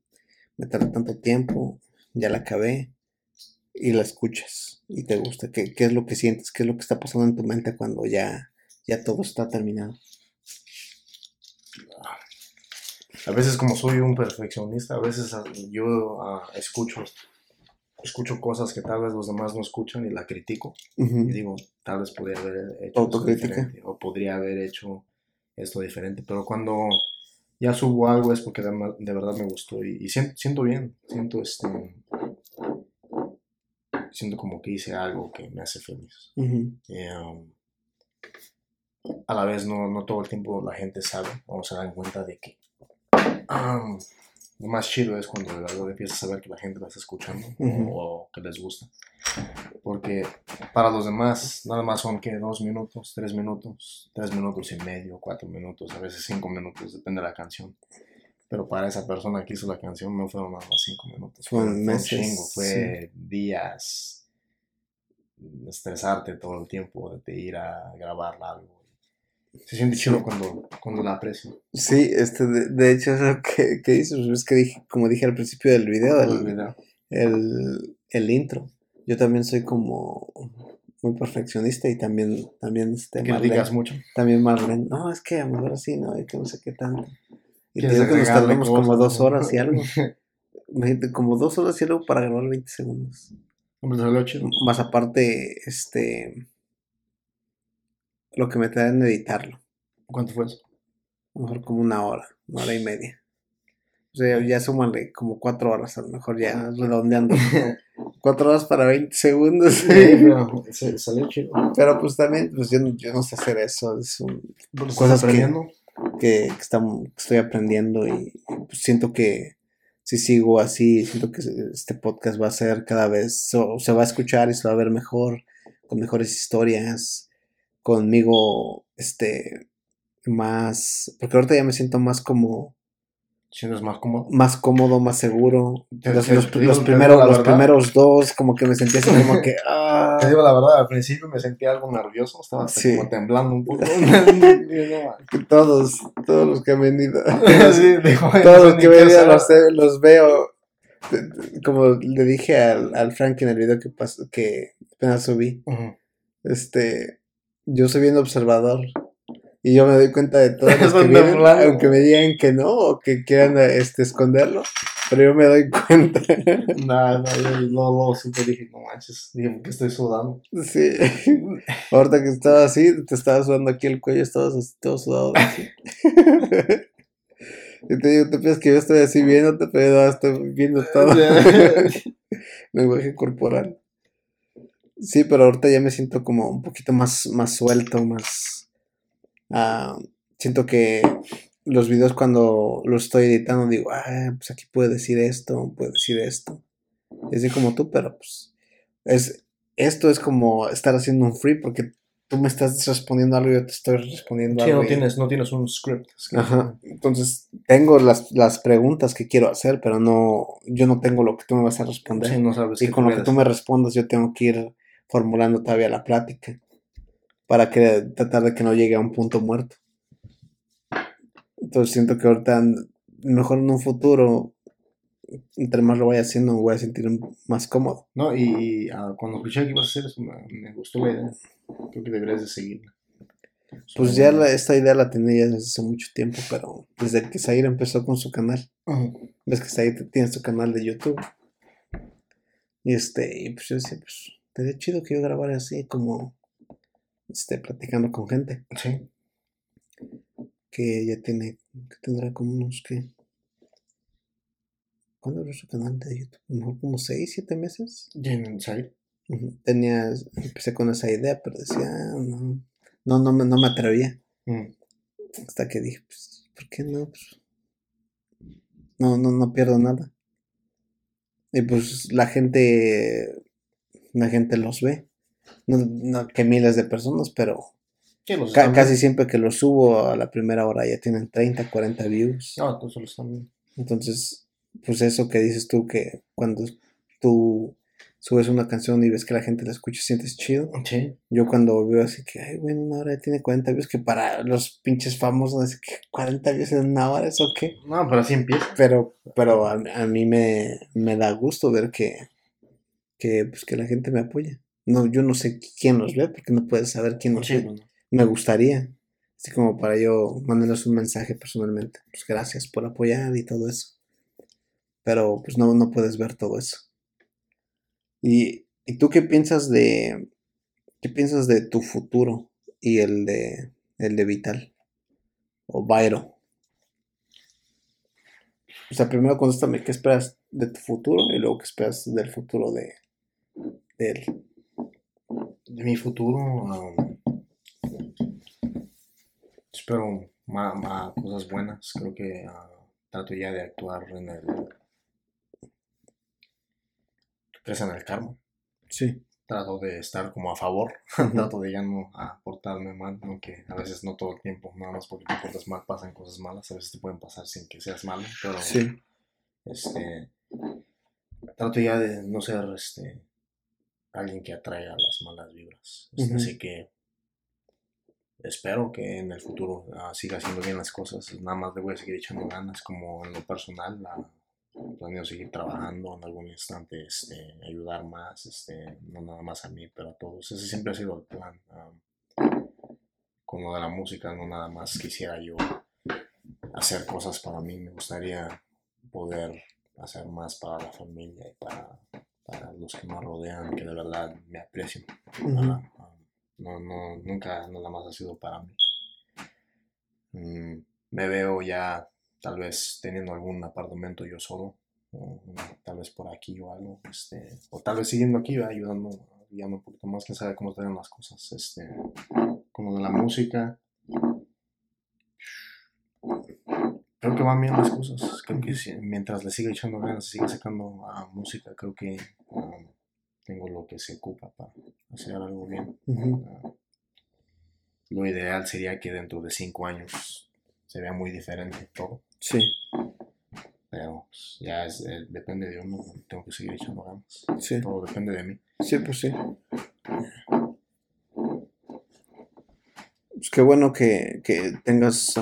me tardó tanto tiempo, ya la acabé y la escuchas y te gusta. ¿Qué, qué es lo que sientes? ¿Qué es lo que está pasando en tu mente cuando ya, ya todo está terminado? A veces como soy un perfeccionista, a veces ah, yo ah, escucho, escucho cosas que tal vez los demás no escuchan y la critico. Ujú. Y digo, tal vez podría haber hecho esto Autocrítica. diferente, o podría haber hecho esto diferente. Pero cuando ya subo algo es porque de, de verdad me gustó y, y siento, siento bien, siento este siento como que hice algo que me hace feliz. Y, um, a la vez no, no todo el tiempo la gente sabe o se dan cuenta de que um, lo más chido es cuando de verdad empiezas a ver que la gente la está escuchando o- o, que les gusta. Porque para los demás nada más son que dos minutos, tres minutos, tres minutos y medio, cuatro minutos, a veces cinco minutos, depende de la canción. Pero para esa persona que hizo la canción no fueron nada más cinco minutos. Fueron fue un meses, chingo, fue días estresarte todo el tiempo de ir a grabar algo. Se siente chido cuando, cuando la aprecio. Sí, este, de, de hecho, eso que, que dices, es que dije, como dije al principio del video, El el, video. el, el intro. Yo también soy como muy perfeccionista y también, también, este, Marlene, mucho. también Marlene, no, es que a lo mejor así, no, es que no sé qué tanto. Y te digo que nos tardamos como dos horas y algo. Como dos horas y algo para grabar 20 segundos. Hombre, salió chido. Más aparte, este. Lo que me trae en editarlo. ¿Cuánto fue eso? A lo mejor como una hora, una hora y media. O sea, ya súmale como cuatro horas, a lo mejor ya redondeando. cuatro horas para 20 segundos. Sí, pero salió chido. Pero pues también, pues yo no, yo no sé hacer eso. Es un, Cosas que- aprendiendo. Que, estoy aprendiendo y pues, siento que si sigo así, siento que este podcast va a ser cada vez, se va a escuchar y se va a ver mejor, con mejores historias, conmigo, este, más, porque ahorita ya me siento más como, Sientes más cómodo. más cómodo, más seguro. Te- Los, te- los- te digo- los te digo primeros, los primeros dos, como que me sentía así como que, ah, Te digo la verdad, al principio me sentía algo nervioso, estaba hasta Sí. como temblando un poco. Todos, todos los que han venido. sí, digo, no Todos los que qué ven hacer. los, los veo. Como le dije al, al Frank en el video que pasó, que apenas subí, este, yo soy bien observador. Y yo me doy cuenta de que vienen, normal. aunque me digan que no, o que quieran este, esconderlo, pero yo me doy cuenta. Nah, no, yo no lo supe, dije, no manches, dije, ¿por qué estoy sudando? Sí. Ahorita que estaba así, te estaba sudando aquí el cuello, estabas así, todo sudado. así. Y te digo, te piensas que yo estoy así viéndote, pero no, estoy viendo todo. lenguaje corporal. Sí, pero ahorita ya me siento como un poquito más, más suelto, más... ah, siento que los videos cuando los estoy editando digo, ah, pues aquí puede decir esto, puede decir esto. Y así como tú, pero pues es, esto es como estar haciendo un free porque tú me estás respondiendo algo y yo te estoy respondiendo Sí, algo. no y- tienes, no tienes un script. es Ajá. Entonces, tengo las, las preguntas que quiero hacer, pero no, yo no tengo lo que tú me vas a responder. Sí, no sabes Y con lo que tú me respondas, yo tengo que ir formulando todavía la plática para que tratar de que no llegue a un punto muerto. Entonces siento que ahorita, mejor en un futuro, entre más lo vaya haciendo, me voy a sentir más cómodo. No, y, y, ah, cuando escuché que ibas a hacer eso, me, me gustó la idea. Creo que deberías de seguirla. Pues ya la- esta idea la tenía ya desde hace mucho tiempo, pero desde que Zaire empezó con su canal, Ujú. ves que Zaire tiene su canal de YouTube. Y este, y pues yo decía, pues, sería chido que yo grabara así como, este, platicando con gente. Sí. que ya tiene, que tendrá como unos que... ¿Cuándo abrió su canal de YouTube? A lo mejor como 6, 7 meses. ¿Y en. Tenía, empecé con esa idea, pero decía, "Ah, no, no, no, me, no me atrevía. Mm. Hasta que dije, pues, ¿por qué no? Pues, no, no, no pierdo nada. Y pues la gente, la gente los ve. No, no que miles de personas, pero los ca- casi siempre que los subo a la primera hora ya tienen 30, 40 views. No, tú solo están. Entonces, pues eso que dices tú, que cuando tú subes una canción y ves que la gente la escucha, sientes chido. Sí. Yo cuando veo así que, ay, bueno, una hora ya tiene 40 views, que para los pinches famosos, así que 40 views en una hora, ¿eso qué? No, pero así empieza. Pero, pero a, a mí me, me da gusto ver que, que, pues, que la gente me apoya. No, yo no sé quién los ve, porque no puedes saber quién los Sí, ve. bueno. Me gustaría, así como para yo mandarles un mensaje personalmente. Pues gracias por apoyar y todo eso. Pero pues no, no puedes ver todo eso. ¿Y, y tú qué piensas de qué piensas de tu futuro y el de el de Vital o Byro? O sea, primero contéstame qué esperas de tu futuro y luego qué esperas del futuro de, de él. De mi futuro, um, espero más, cosas buenas. Creo que ah, trato ya de actuar en el. ¿Crees en el karma? Sí. Trato de estar como a favor. Trato de ya no a portarme mal, aunque a veces no todo el tiempo, nada más porque te portas mal pasan cosas malas. A veces te pueden pasar sin que seas malo, pero Sí. este trato ya de no ser este alguien que atraiga las malas vibras. Este, así que espero que en el futuro ah, siga haciendo bien las cosas. Nada más le voy a seguir echando ganas como en lo personal planeo seguir trabajando en algún instante este ayudar más este no nada más a mí pero a todos. Ese siempre ha sido el plan con lo de la música no nada más quisiera yo hacer cosas para mí. Me gustaría poder hacer más para la familia y para para los que me rodean, que de verdad me aprecian. No, no, nunca nada más ha sido para mí. Mm, me veo ya tal vez teniendo algún apartamento yo solo, o, tal vez por aquí o algo, este, o tal vez siguiendo aquí, ¿verdad? ayudando, ayudando un poquito más, quién sabe cómo están las cosas, este, como de la música. Creo que van bien las cosas, creo que si- mientras le siga echando ganas, siga sacando ah, música, creo que ah, tengo lo que se ocupa para hacer algo bien. Ah, lo ideal sería que dentro de cinco años se vea muy diferente todo, Sí, pero pues, ya es, eh, depende de uno, tengo que seguir echando ganas. sí. Todo depende de mí. Sí, pues sí. Pues qué bueno que, que tengas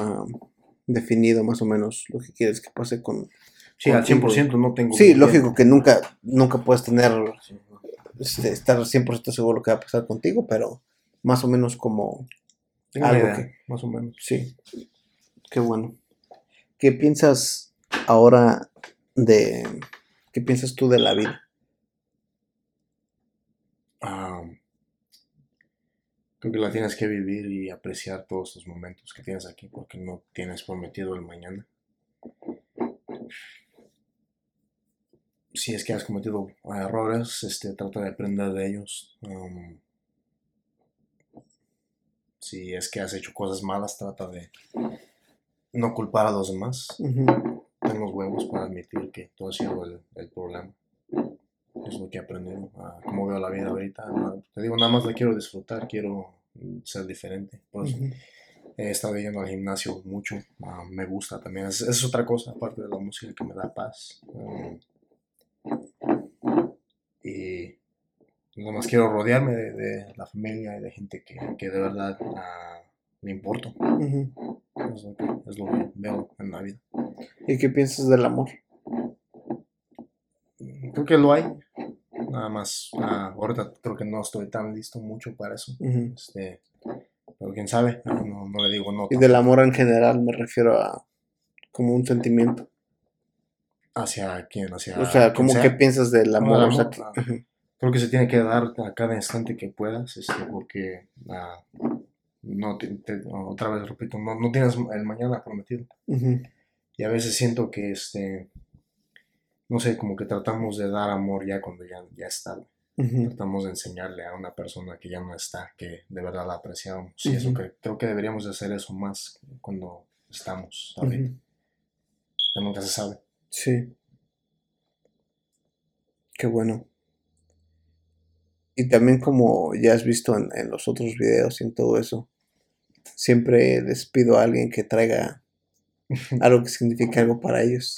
definido más o menos lo que quieres que pase con... Sí, al Contigo. 100% no tengo... Sí, lógico que nunca, nunca puedes tener, este, estar 100% seguro lo que va a pasar contigo, pero más o menos como... Tengo Algo idea, que- más o menos. Sí, qué bueno. ¿Qué piensas ahora de... ¿Qué piensas tú de la vida? Ah, creo que la tienes que vivir y apreciar todos los momentos que tienes aquí porque no tienes prometido el mañana. Si es que has cometido errores, este, trata de aprender de ellos. Um, si es que has hecho cosas malas, trata de no culpar a los demás. Ujú, Ten los huevos para admitir que tú has sido el, el problema. Es lo que he aprendido. a cómo veo la vida ahorita. No, te digo, nada más la quiero disfrutar, quiero ser diferente. Por eso he estado yendo al gimnasio mucho. ah, me gusta también. Es, es otra cosa, aparte de la música, que me da paz. Um, y nada más quiero rodearme de, de la familia y de gente que, que de verdad ah, me importa. Es lo, que, es lo que veo en la vida. ¿Y qué piensas del amor? Creo que lo hay. Nada más. ah, ahorita creo que no estoy tan listo mucho para eso. Este, pero quién sabe. No, no- le digo no. Y del amor en general me refiero a como un sentimiento. ¿Hacia quién? Hacia O sea, ¿cómo que piensas del amor? O sea, ah. Creo que se tiene que dar a cada instante que puedas. Este, porque. ah, no te- te- otra vez repito, no, no tienes el mañana prometido. Y a veces siento que este. No sé, como que tratamos de dar amor ya cuando ya, ya es tarde. ujú. tratamos de enseñarle a una persona que ya no está, que de verdad la apreciamos. Y eso que, creo que deberíamos de hacer eso más cuando estamos ahorita, Ujú. que nunca se sabe. Sí. Qué bueno. Y también como ya has visto en, en los otros videos y en todo eso, siempre les pido a alguien que traiga algo que signifique algo para ellos.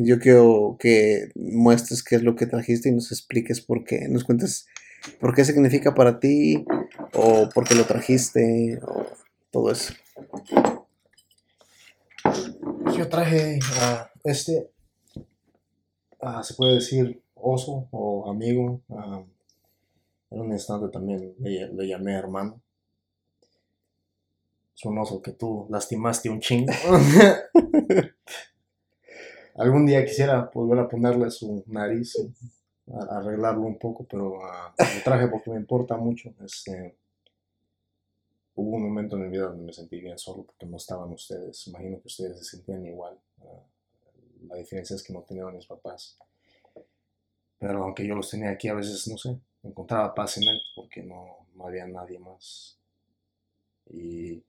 Yo quiero que muestres qué es lo que trajiste y nos expliques por qué, nos cuentes por qué significa para ti o por qué lo trajiste o todo eso. Yo traje a este, se puede decir oso o amigo. ah, en un instante también le, le llamé hermano. Es un oso que tú lastimaste un chingo. Algún día quisiera volver a ponerle su nariz, a- arreglarlo un poco, pero ah, lo traje porque me importa mucho. Este, hubo un momento en mi vida donde me sentí bien solo porque no estaban ustedes. Imagino que ustedes se sentían igual. Ah, la diferencia es que no tenían a mis papás. Pero aunque yo los tenía aquí, a veces, no sé, encontraba paz en él porque no, no había nadie más. Y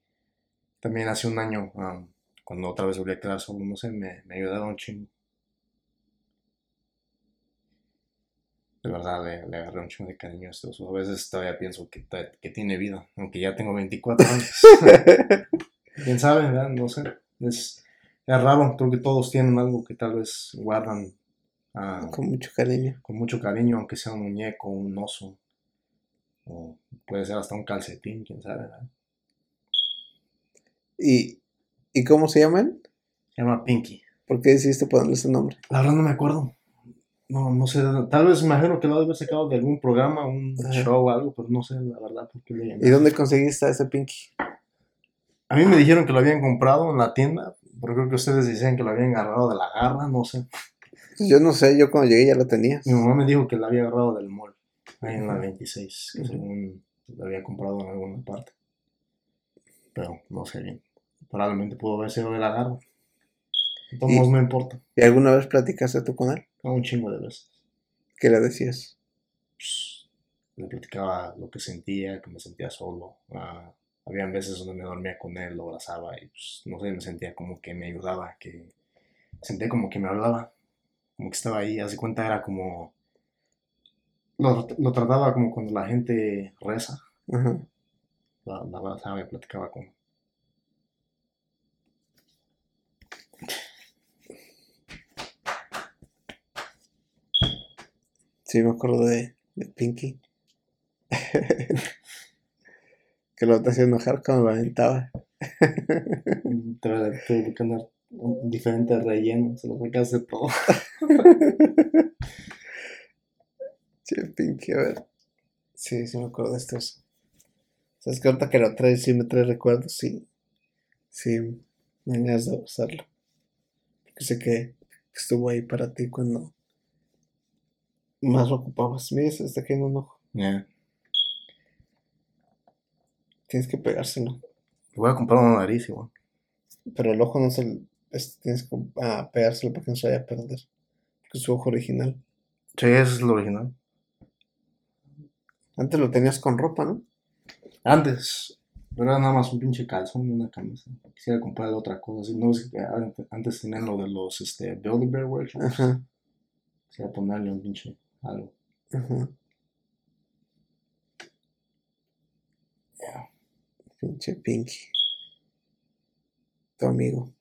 también hace un año, ah, cuando otra vez volví a quedar solo, no sé, me, me ayudaron un chingo. De verdad, le, le agarré un chingo de cariño a oso. A veces todavía pienso que, que tiene vida, aunque ya tengo 24 años. Quién sabe, ¿verdad? No sé. Es, es raro, creo que todos tienen algo que tal vez guardan ah, Con mucho cariño. con mucho cariño, aunque sea un muñeco, un oso, o puede ser hasta un calcetín, quién sabe. ¿verdad? ¿Y, ¿Y cómo se llaman? Se llama Pinky. ¿Por qué decidiste ponerle ese nombre? La verdad no me acuerdo. No, no sé. Tal vez me imagino que lo haber sacado de algún programa, un Ajá. show o algo, pero no sé la verdad por qué le llamé. ¿Y dónde conseguiste a ese Pinky? A mí me dijeron que lo habían comprado en la tienda, pero creo que ustedes decían que lo habían agarrado de la garra, no sé. Yo no sé, yo cuando llegué ya lo tenías. Mi mamá me dijo que la había agarrado del mall, ahí en la 26, que según la había comprado en alguna parte. Pero no sé bien. Probablemente pudo haber sido. De Y- modos, no importa. ¿Y alguna vez platicaste tú con él? Un chingo de veces. ¿Qué le decías? Pues, le platicaba lo que sentía, que me sentía solo. Ah, habían veces donde me dormía con él, lo abrazaba y pues, no sé, me sentía como que me ayudaba, que sentía como que me hablaba, como que estaba ahí, hace cuenta era como... Lo, lo trataba como cuando la gente reza, la, la abrazaba y platicaba con... Sí, me acuerdo de, de Pinky. que lo hacía enojar cuando lo aventaba. Tuve que andar un diferente relleno, se lo sacaste todo. Sí, Pinky, a ver. Sí, sí me acuerdo de estos. Sabes que ahorita que lo traes, sí me trae recuerdos, sí. Sí, me ganas de usarlo. Porque sé que estuvo ahí para ti cuando más lo ocupabas. Mira, se está cayendo un ojo. Yeah. Tienes que pegárselo. Voy a comprar una nariz igual. Pero el ojo no se es- tienes que ah, pegárselo para que no se vaya a perder. Porque es su ojo original. Sí, ese es el original. Antes lo tenías con ropa, ¿no? Antes, pero era nada más un pinche calzón y una camisa. Quisiera comprar otra cosa. así. No antes- tenían lo de los este, Build Bear. Ajá, Quisiera ponerle un pinche algo. ajá. Yeah. Pinche Pinky. Tu amigo.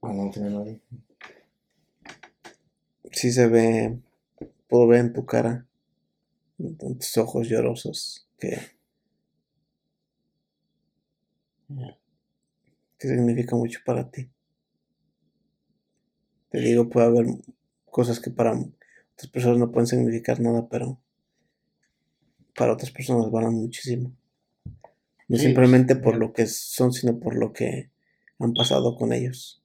Cuando no nadie. Sí se ve, puedo ver en tu cara, en tus ojos llorosos, que, Yeah. que significa mucho para ti. Te digo, puede haber cosas que para otras personas no pueden significar nada, pero para otras personas valen muchísimo. No Sí, simplemente pues, por ya. lo que son, sino por lo que han pasado con ellos.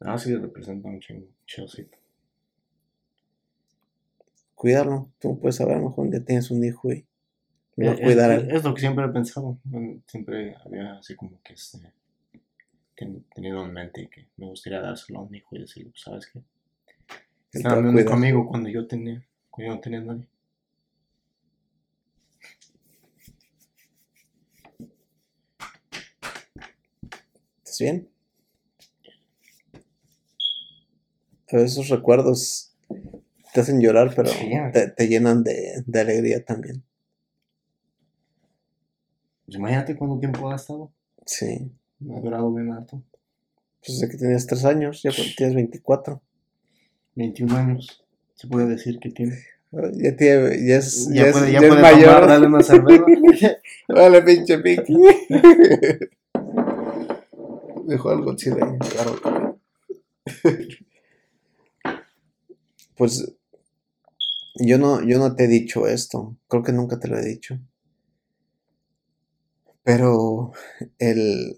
Ah, sí, representa un chingo. Chelsea. Cuidarlo, tú puedes saber, a lo mejor día tienes un hijo y lo a Es, cuidar es- es lo que siempre he pensado. Siempre había así como que este, tenido en mente que me gustaría dárselo a un hijo y decirle, pues, ¿sabes qué? Estaba mi único amigo cuando yo tenía, cuando yo no tenía nadie. ¿Estás bien? A veces esos recuerdos te hacen llorar, pero Sí. te, te llenan de, de alegría también. Pues imagínate cuánto tiempo ha estado. Sí. Me ha durado bien harto. Pues desde que tenías tres años, ya tienes 24. 21 años. Se puede decir que tiene. Ya, tiene, ya es, Ya, ya es- puede, ya ya es puede mayor. tomar, darle una cerveza. Vale, pinche Pinky. Dejó al Godzilla ahí. Pues yo no, yo no te he dicho esto. Creo que nunca te lo he dicho. Pero el,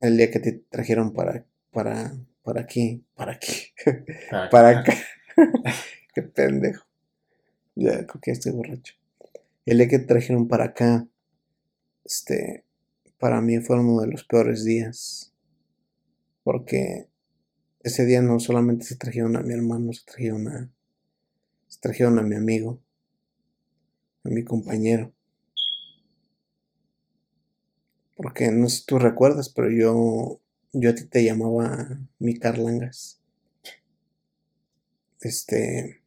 el día que te trajeron para, para, para aquí, para aquí, para acá. Qué pendejo. Ya, creo que estoy borracho. El día que te trajeron para acá, este, para mí fue uno de los peores días. Porque ese día no solamente se trajeron a mi hermano, se trajeron a, se trajeron a mi amigo, a mi compañero. Porque no sé si tú recuerdas, pero yo, yo a ti te llamaba mi Carlangas. Este,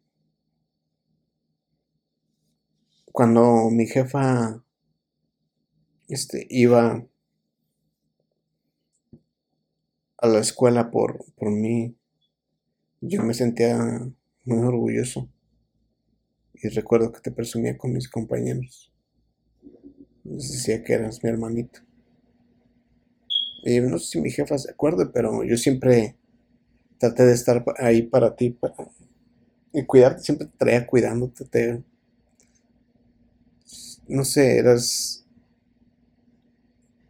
cuando mi jefa, este, iba a la escuela por, por mí, yo me sentía muy orgulloso. Y recuerdo que te presumía con mis compañeros. Les decía que eras mi hermanito. Y no sé si mi jefa se acuerde, pero yo siempre traté de estar ahí para ti, para y cuidarte, siempre te traía cuidándote, te, no sé, eras,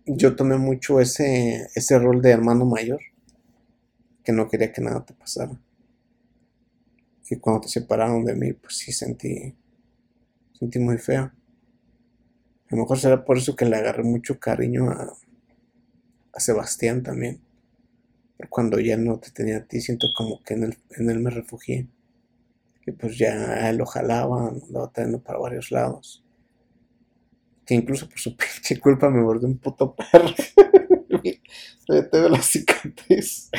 yo tomé mucho ese, ese rol de hermano mayor, que no quería que nada te pasara. Y cuando te separaron de mí, pues sí sentí, sentí muy feo. A lo mejor será por eso que le agarré mucho cariño a, a Sebastián también. Cuando ya no te tenía a ti, siento como que en él, en él me refugié. Y pues ya él lo jalaba, andaba trayendo para varios lados. Que incluso por su pinche culpa me mordió un puto perro. Todavía tengo la cicatriz.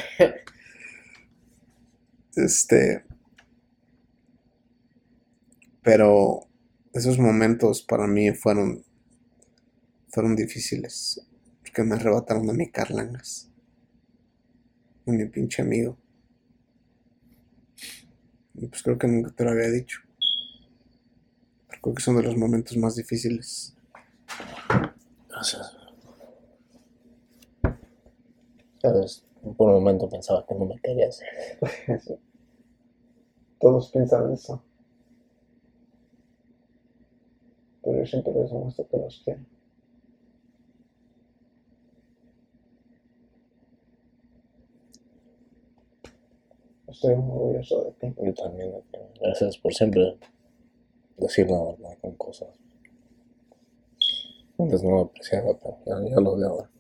Este. Pero esos momentos para mí fueron. Fueron difíciles. Porque me arrebataron a mi Carlangas. A mi pinche amigo. Y pues creo que nunca te lo había dicho. Pero creo que son de los momentos más difíciles. Gracias. Sabes, por un momento pensaba que no me querías. Todos piensan eso. Pero yo siempre les demuestro que los quiero. Estoy muy orgulloso de ti. Yo también. Gracias por siempre decir la verdad con cosas. Antes no lo apreciaba, pero ya, ya lo veo ahora.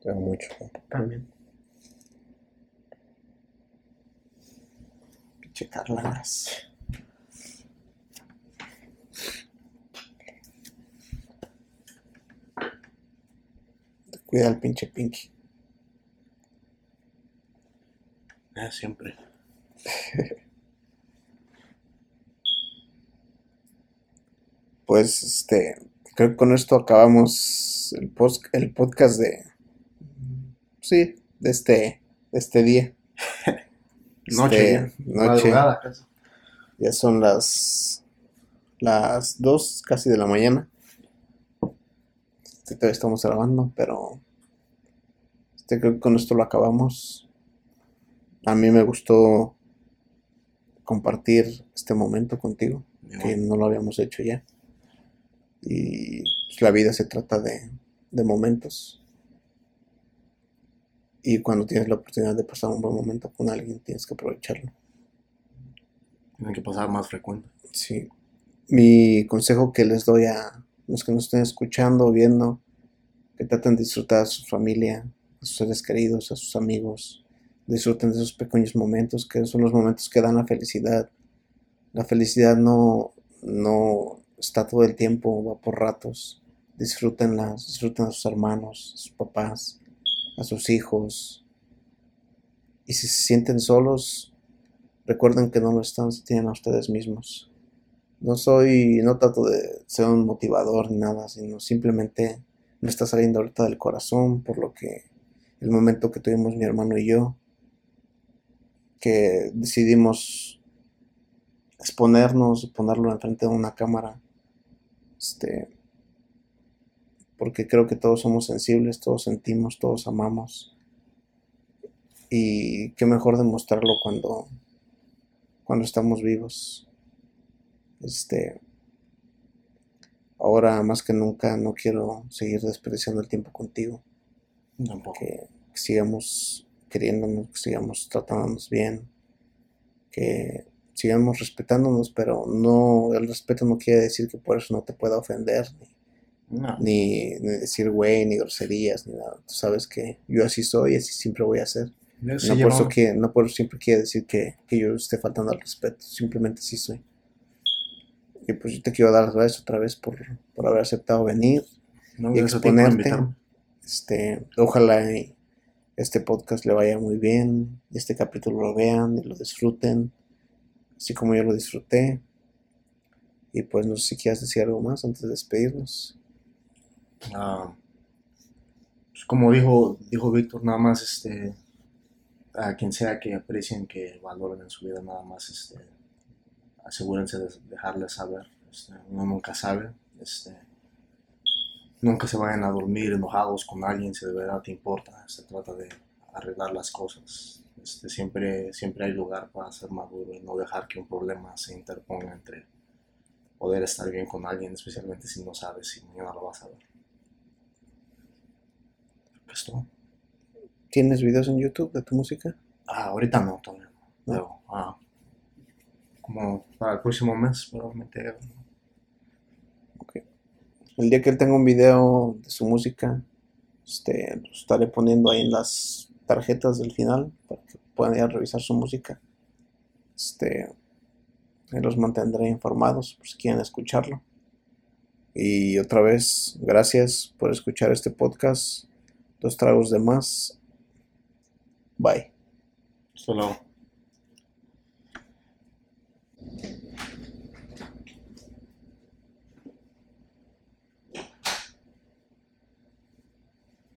Te amo mucho. También. Pinche Carlangas. Cuida al pinche Pinky. Ah, siempre. Pues este, creo que con esto acabamos el, post, el podcast de. Sí, de este, de este día. Noche, Este, ya. noche. Ya son las las 2 casi de la mañana. Este, todavía estamos grabando, pero este, creo que con esto lo acabamos. A mí me gustó compartir este momento contigo, que no lo habíamos hecho ya. Y pues, la vida se trata de, de momentos. Y cuando tienes la oportunidad de pasar un buen momento con alguien, tienes que aprovecharlo. Tienen que pasar más frecuente. Sí. Mi consejo que les doy a los que nos estén escuchando o viendo, que traten de disfrutar a su familia, a sus seres queridos, a sus amigos. Disfruten de esos pequeños momentos, que son los momentos que dan la felicidad. La felicidad no, no está todo el tiempo, va por ratos. Disfrútenlas, disfruten a sus hermanos, a sus papás, a sus hijos. Y si se sienten solos, recuerden que no lo están, se tienen a ustedes mismos. No soy, no trato de ser un motivador ni nada, sino simplemente me está saliendo ahorita del corazón por lo que el momento que tuvimos mi hermano y yo, que decidimos exponernos, ponerlo enfrente de una cámara, este, porque creo que todos somos sensibles, todos sentimos, todos amamos, y qué mejor demostrarlo cuando, cuando estamos vivos. Este, ahora más que nunca no quiero seguir desperdiciando el tiempo contigo. Tampoco. Que, que sigamos queriéndonos, que sigamos tratándonos bien, que sigamos respetándonos, pero no, el respeto no quiere decir que por eso no te pueda ofender, ni, No. ni, ni decir güey, ni groserías, ni nada. Tú sabes que yo así soy y así siempre voy a ser. Sí No por, eso que, no por eso siempre quiere decir que, que yo esté faltando al respeto, simplemente sí soy. Y pues yo te quiero dar las gracias otra vez por, por haber aceptado venir, no, y exponerte. Este, ojalá y este podcast le vaya muy bien, este capítulo lo vean y lo disfruten, así como yo lo disfruté. Y pues no sé si quieras decir algo más antes de despedirnos. Ah, pues como dijo, dijo Víctor, nada más este, a quien sea que aprecien, que valoren en su vida, nada más este, asegúrense de dejarles saber. Este, uno nunca sabe. Este, nunca se vayan a dormir enojados con alguien si de verdad te importa. Se trata de arreglar las cosas. Este, siempre, siempre hay lugar para ser maduro y no dejar que un problema se interponga entre, poder estar bien con alguien, especialmente si no sabes si mañana lo vas a ver. Pues todo. ¿Tienes videos en YouTube de tu música? Ah, ahorita no, todavía no. No. Luego, ah, como para el próximo mes, probablemente. El día que él tenga un video de su música, este, lo estaré poniendo ahí en las tarjetas del final para que puedan ir a revisar su música. Este, los mantendré informados por si quieren escucharlo. Y otra vez, gracias por escuchar este podcast. Dos tragos de más. Bye. Solo. Okay.